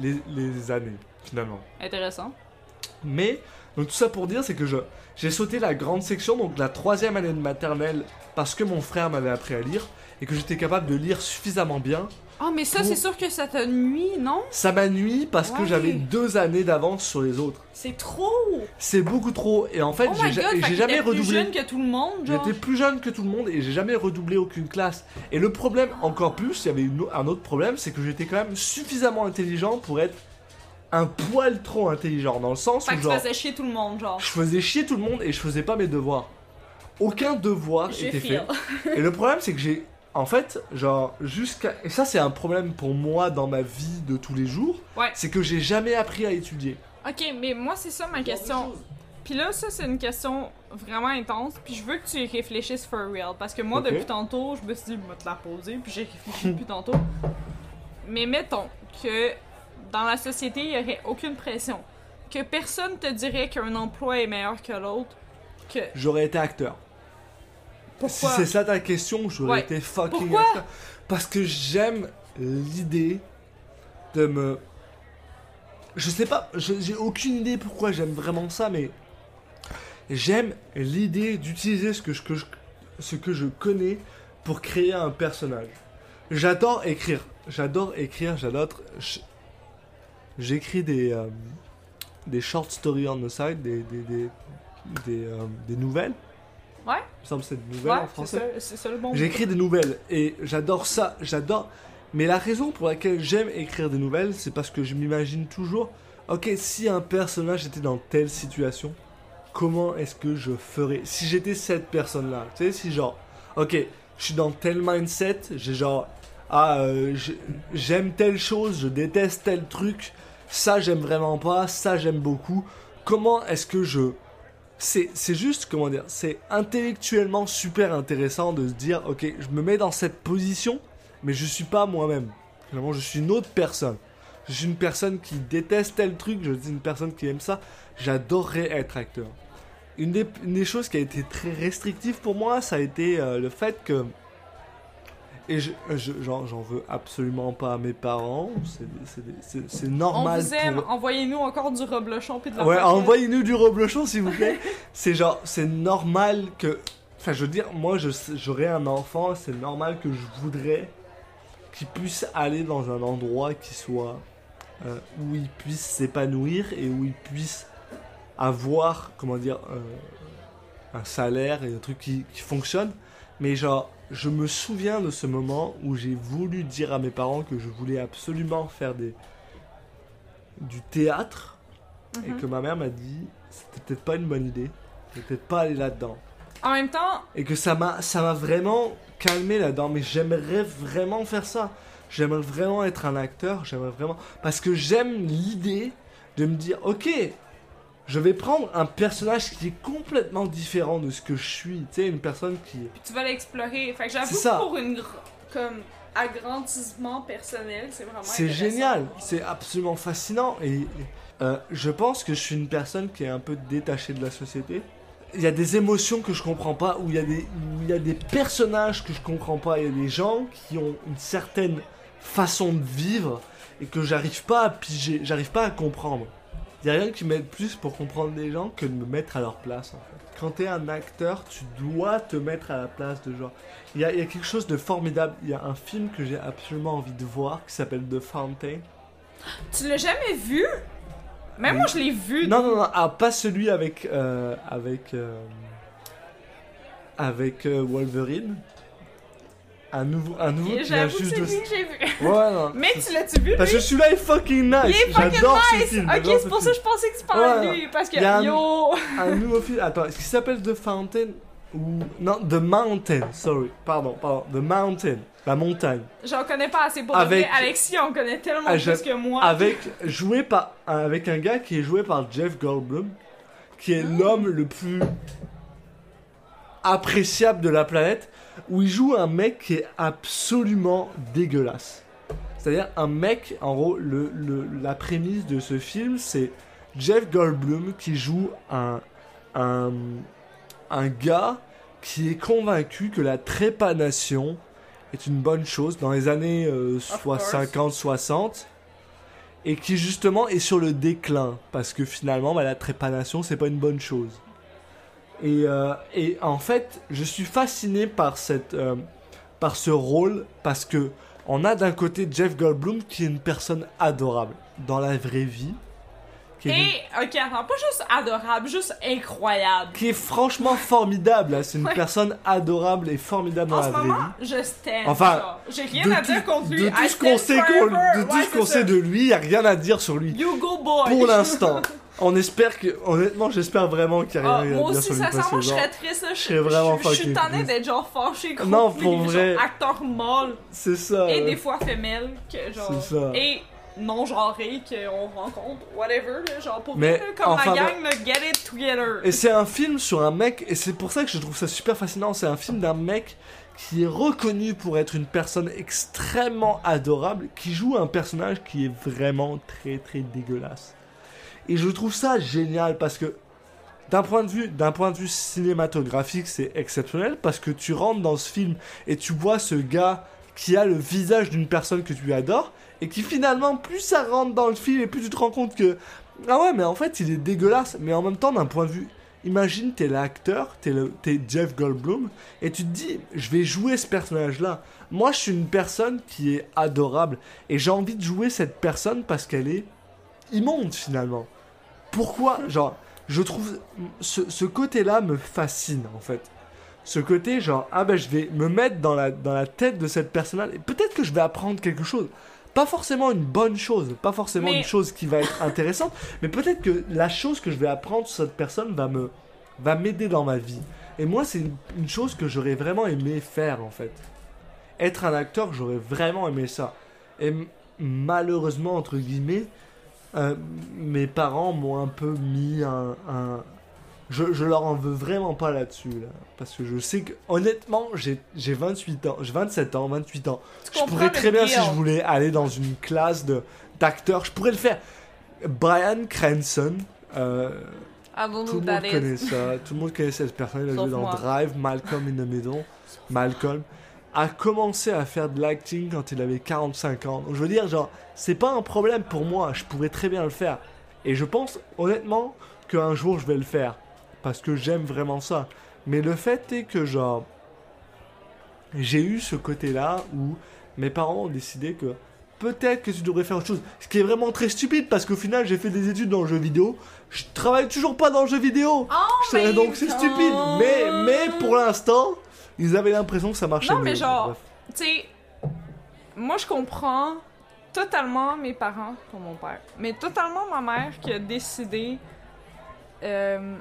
les, les années finalement. Intéressant. Mais, donc tout ça pour dire, c'est que je j'ai sauté la grande section, donc la troisième année de maternelle, parce que mon frère m'avait appris à lire, et que j'étais capable de lire suffisamment bien. Ah, mais ça, Pour- c'est sûr que ça te nuit, non? Ça m'a nuit parce que j'avais deux années d'avance sur les autres. C'est trop! C'est beaucoup trop, et en fait, oh j'ai ja- jamais t'étais plus redoublé. jeune que tout le monde. J'étais plus jeune que tout le monde et j'ai jamais redoublé aucune classe. Et le problème, encore plus, il y avait une un autre problème, c'est que j'étais quand même suffisamment intelligent pour être un poil trop intelligent, dans le sens où que genre... tu faisais chier tout le monde, genre. Je faisais chier tout le monde et je faisais pas mes devoirs. Aucun devoir était feel. fait. Et le problème, c'est que j'ai. En fait, genre, jusqu'à. Et ça, c'est un problème pour moi dans ma vie de tous les jours. Ouais. C'est que j'ai jamais appris à étudier. Ok, mais moi, c'est ça ma question. Puis là, ça, c'est une question vraiment intense. Puis je veux que tu y réfléchisses for real. Parce que moi, Ok. depuis tantôt, je me suis dit, je vais te la poser. Puis j'ai réfléchi <laughs> depuis tantôt. Mais mettons que dans la société, il n'y aurait aucune pression. Que personne te dirait qu'un emploi est meilleur que l'autre. Que. J'aurais été acteur. Si Pourquoi? c'est ça ta question, j'aurais Ouais. été fucking Pourquoi? acteur. Parce que j'aime l'idée de me. Je sais pas, j'ai aucune idée pourquoi j'aime vraiment ça, mais j'aime l'idée d'utiliser ce que, je, que je- ce que je connais pour créer un personnage. J'adore écrire, j'adore écrire, j'adore. J'écris des, euh, des short stories on the side, des, des, des, des, euh, des nouvelles. Ouais. Il me semble que c'est des nouvelles Ouais, en français. ça, c'est ça le bon. J'écris des nouvelles et j'adore ça, j'adore. Mais la raison pour laquelle j'aime écrire des nouvelles, c'est parce que je m'imagine toujours, ok, si un personnage était dans telle situation, comment est-ce que je ferais Si j'étais cette personne-là, tu sais, si genre, ok, je suis dans tel mindset, j'ai genre, ah, euh, j'ai- j'aime telle chose, je déteste tel truc, ça j'aime vraiment pas, ça j'aime beaucoup. Comment est-ce que je c'est juste, comment dire, c'est intellectuellement super intéressant de se dire, ok, je me mets dans cette position, mais je suis pas moi-même. Finalement, je suis une autre personne. Je suis une personne qui déteste tel truc, je suis une personne qui aime ça. J'adorerais être acteur. Une des, une des choses qui a été très restrictive pour moi, ça a été euh, le fait que. Et je, je- j'en, j'en veux absolument pas à mes parents, c'est, c'est On normal vous aime, pour envoyez-nous encore du reblochon puis de la Ouais, envoyez-nous du reblochon s'il vous plaît. <laughs> c'est genre, c'est normal que. Enfin, je veux dire, moi, je, j'aurais un enfant, c'est normal que je voudrais qu'il puisse aller dans un endroit qui soit. euh, où il puisse s'épanouir et où il puisse avoir, comment dire, euh, un salaire et un truc qui, qui fonctionne. Mais genre, je me souviens de ce moment où j'ai voulu dire à mes parents que je voulais absolument faire des du théâtre et Mhm. que ma mère m'a dit c'était peut-être pas une bonne idée, de peut-être pas aller là-dedans. En même temps, Et que ça m'a ça m'a vraiment calmé là-dedans, mais j'aimerais vraiment faire ça. j'aimerais vraiment être un acteur, j'aimerais vraiment. Parce que j'aime l'idée de me dire, ok, je vais prendre un personnage qui est complètement différent de ce que je suis. Tu sais, une personne qui. Puis tu vas l'explorer. Fait que j'avoue ça. pour une comme agrandissement personnel, c'est vraiment C'est génial, c'est absolument fascinant. Et euh, je pense que je suis une personne qui est un peu détachée de la société. Il y a des émotions que je comprends pas, où il y a des, il y a des personnages que je comprends pas. Il y a des gens qui ont une certaine façon de vivre et que j'arrive pas à piger, j'arrive pas à comprendre. Il y a rien qui m'aide plus pour comprendre les gens que de me mettre à leur place en fait. Quand t'es un acteur, tu dois te mettre à la place de gens. Il y, a, il y a quelque chose de formidable. Il y a un film que j'ai absolument envie de voir qui s'appelle The Fountain. Tu l'as jamais vu? Même moi, je l'ai vu. Non, non, non, ah, pas celui avec. euh, avec. euh, avec euh, Wolverine. Un nouveau, un nouveau qui vient juste de. j'ai vu. Ouais, non. <laughs> Mais tu l'as-tu vu, Parce que lui? celui-là est fucking nice. Il est fucking J'adore ce nice! film. Ok, c'est pour ça film. que je pensais que tu parlais de lui. Parce que, il y a un- yo! <laughs> Un nouveau film. Attends, est-ce qu'il s'appelle The Fountain ou. Non, The Mountain, sorry. Pardon, pardon. The Mountain. La montagne. J'en connais pas assez pour Avec- vrai. Alexis en connaît tellement Ah, plus que moi. Avec, joué par, avec un gars qui est joué par Jeff Goldblum, qui est l'homme le plus appréciable de la planète, où il joue un mec qui est absolument dégueulasse. C'est-à-dire un mec, en gros, le, le- la prémisse de ce film, c'est Jeff Goldblum qui joue un, un, un gars qui est convaincu que la trépanation est une bonne chose dans les années euh, soit course. 50-60 et qui justement est sur le déclin parce que finalement bah, la trépanation c'est pas une bonne chose. Et, euh, et en fait, je suis fasciné par cette euh, par ce rôle parce que on a d'un côté Jeff Goldblum qui est une personne adorable dans la vraie vie, qui Et, ok, attends, pas juste adorable, juste incroyable. qui est franchement formidable. hein. C'est une Ouais. personne adorable et formidable dans la ce vraie vie. je stand. Enfin, j'ai rien de à tout, dire contre lui. de I tout ce qu'on sait, de tout Ouais, ce qu'on c'est sait ça. de lui, il n'y a rien à dire sur lui. You go boy. Pour <laughs> l'instant. On espère que, honnêtement, j'espère vraiment qu'il n'y a Ah, rien moi à dire aussi, sincèrement, je genre, serais triste. Je, serais vraiment je, je suis triste. d'être genre fâchée contre Non, pour genre, vrai. acteur mâle C'est ça. et ouais. des fois femelle que genre C'est ça. et non genré qu'on rencontre, whatever, genre pour Mais comme enfin, la gang, là, get it together. Et c'est un film sur un mec, et c'est pour ça que je trouve ça super fascinant. C'est un film d'un mec qui est reconnu pour être une personne extrêmement adorable, qui joue un personnage qui est vraiment très très dégueulasse. Et je trouve ça génial parce que d'un point de vue d'un point de vue cinématographique, c'est exceptionnel parce que tu rentres dans ce film et tu vois ce gars qui a le visage d'une personne que tu adores et qui finalement plus ça rentre dans le film et plus tu te rends compte que ah ouais mais en fait il est dégueulasse. Mais en même temps d'un point de vue imagine t'es l'acteur t'es Jeff Goldblum et tu te dis je vais jouer ce personnage là moi je suis une personne qui est adorable et j'ai envie de jouer cette personne parce qu'elle est immonde finalement pourquoi genre je trouve ce, ce côté là me fascine en fait. Ce côté genre ah ben je vais me mettre dans la, dans la tête de cette personne là et peut-être que je vais apprendre quelque chose. Pas forcément une bonne chose pas forcément Mais- une chose qui va être intéressante mais peut-être que la chose que je vais apprendre sur cette personne va me va m'aider dans ma vie. Et moi c'est une, une chose que j'aurais vraiment aimé faire en fait. Être un acteur j'aurais vraiment aimé ça. Et malheureusement entre guillemets euh, mes parents m'ont un peu mis un, un- je, je leur en veux vraiment pas là-dessus là, parce que je sais que honnêtement j'ai j'ai 28 ans j'ai 27 ans 28 ans. Tu je pourrais très bien si je voulais aller dans une classe d'acteurs je pourrais le faire. Brian Cranston euh, don't know tout le monde connaît ça tout le monde connaît cette personne il a joué dans moi. Drive Malcolm in the Middle Malcolm a commencé à faire de l'acting quand il avait 45 ans. Donc je veux dire, genre, c'est pas un problème pour moi, je pourrais très bien le faire. Et je pense honnêtement qu'un jour je vais le faire. Parce que j'aime vraiment ça. Mais le fait est que, genre, j'ai eu ce côté-là où mes parents ont décidé que peut-être que tu devrais faire autre chose. Ce qui est vraiment très stupide parce qu'au final, j'ai fait des études dans le jeu vidéo. Je travaille toujours pas dans le jeu vidéo. Oh, Je mais donc c'est stupide. Mais, mais pour l'instant, ils avaient l'impression que ça marchait Non, mais mieux. genre-. Tu sais, moi je comprends totalement mes parents, pour mon père, mais totalement ma mère qui a décidé. euh,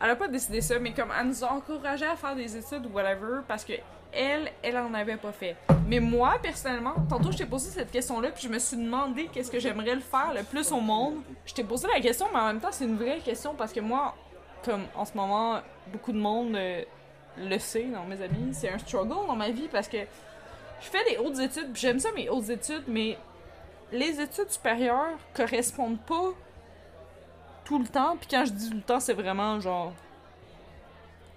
elle a pas décidé ça, mais comme elle nous a encouragé à faire des études ou whatever, parce que elle, elle en avait pas fait. Mais moi, personnellement, tantôt je t'ai posé cette question-là, puis je me suis demandé qu'est-ce que j'aimerais le faire le plus au monde. Je t'ai posé la question, mais en même temps, c'est une vraie question parce que moi, comme en ce moment, beaucoup de monde euh, le sait dans mes amis, c'est un struggle dans ma vie parce que je fais des hautes études, j'aime ça mes hautes études, mais les études supérieures correspondent pas tout le temps. Puis quand je dis tout le temps, c'est vraiment genre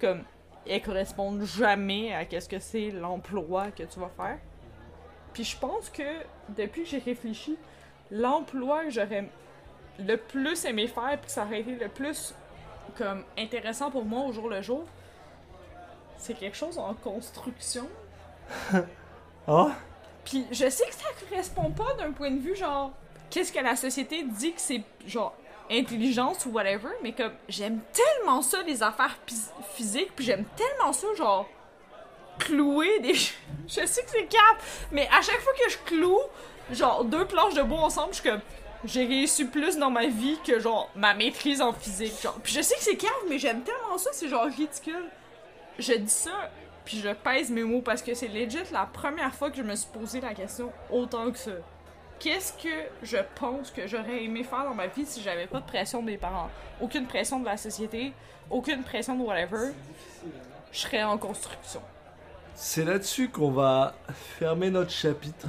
comme elles correspondent jamais à qu'est-ce que c'est l'emploi que tu vas faire. Puis je pense que depuis que j'ai réfléchi, l'emploi que j'aurais le plus aimé faire puis que ça aurait été le plus comme intéressant pour moi au jour le jour, c'est quelque chose en construction. <laughs> Ah? Puis je sais que ça correspond pas d'un point de vue genre qu'est-ce que la société dit que c'est genre intelligence ou whatever, mais comme j'aime tellement ça les affaires phys- physiques, puis j'aime tellement ça genre clouer des <laughs> je sais que c'est cap, mais à chaque fois que je cloue genre deux planches de bois ensemble, je suis comme j'ai réussi plus dans ma vie que genre ma maîtrise en physique genre. Puis je sais que c'est cap, mais j'aime tellement ça, c'est genre ridicule. Je dis ça puis je pèse mes mots parce que c'est legit la première fois que je me suis posé la question autant que ça. Qu'est-ce que je pense que j'aurais aimé faire dans ma vie si j'avais pas de pression de mes parents? Aucune pression de la société, aucune pression de whatever. Je serais en construction. C'est là-dessus qu'on va fermer notre chapitre.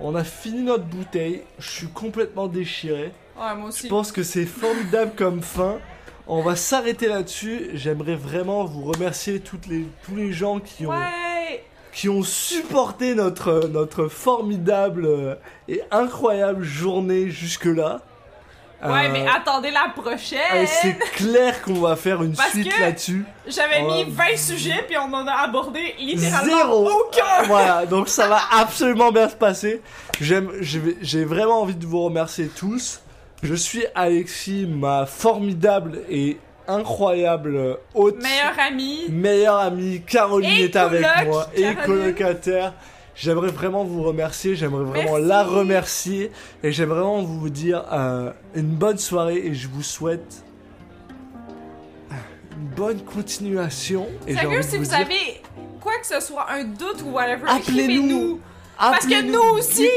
On a fini notre bouteille. Je suis complètement déchiré. Ouais, moi Je pense que c'est formidable comme fin. On va s'arrêter là-dessus. J'aimerais vraiment vous remercier toutes les, tous les gens qui ont, Ouais! qui ont supporté notre, notre formidable euh, et incroyable journée jusque-là. Ouais, Euh, mais attendez la prochaine! c'est clair qu'on va faire une Parce suite là-dessus. J'avais mis 20 sujets puis on en a abordé littéralement Zéro. aucun! <laughs> Voilà, donc ça va absolument bien se passer. J'ai vraiment envie de vous remercier tous. Je suis Alexis, ma formidable et incroyable hôte, Meilleur ami! meilleure amie. Caroline Et est avec moi et Caroline. colocataire. J'aimerais vraiment vous remercier, j'aimerais vraiment Merci. la remercier et j'aimerais vraiment vous dire euh, une bonne soirée et je vous souhaite une bonne continuation. Et Sérieux, si vous dire- avez quoi que ce soit, un doute ou whatever, Appelez-nous. Parce que nous aussi.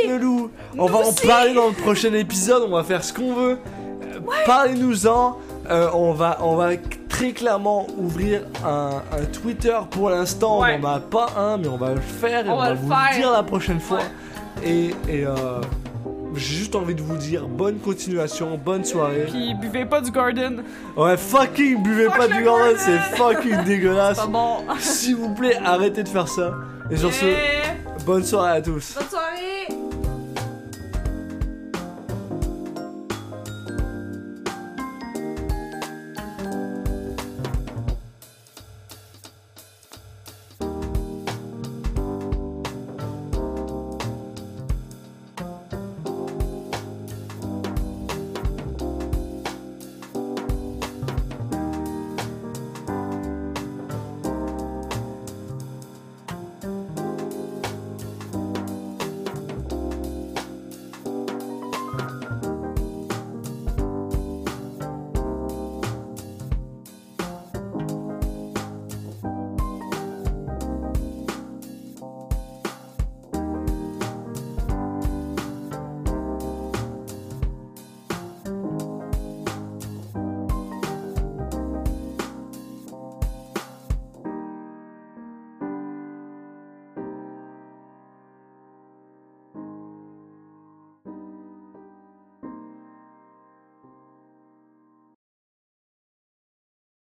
On va en aussi. parler dans le prochain épisode, on va faire ce qu'on veut. Euh, Parlez-nous-en. Euh, on, va, on va très clairement ouvrir un, un Twitter pour l'instant. Ouais. On n'en a pas un, mais on va le faire et On on, va vous le dire la prochaine fois. Ouais. Et, et euh, j'ai juste envie de vous dire bonne continuation, bonne soirée. Puis buvez pas du Garden. Ouais, fucking buvez Fuck pas du Gordon. c'est fucking <laughs> dégueulasse. Bon. S'il vous plaît, arrêtez de faire ça. Et sur ce, bonne soirée à tous. Bonne soirée.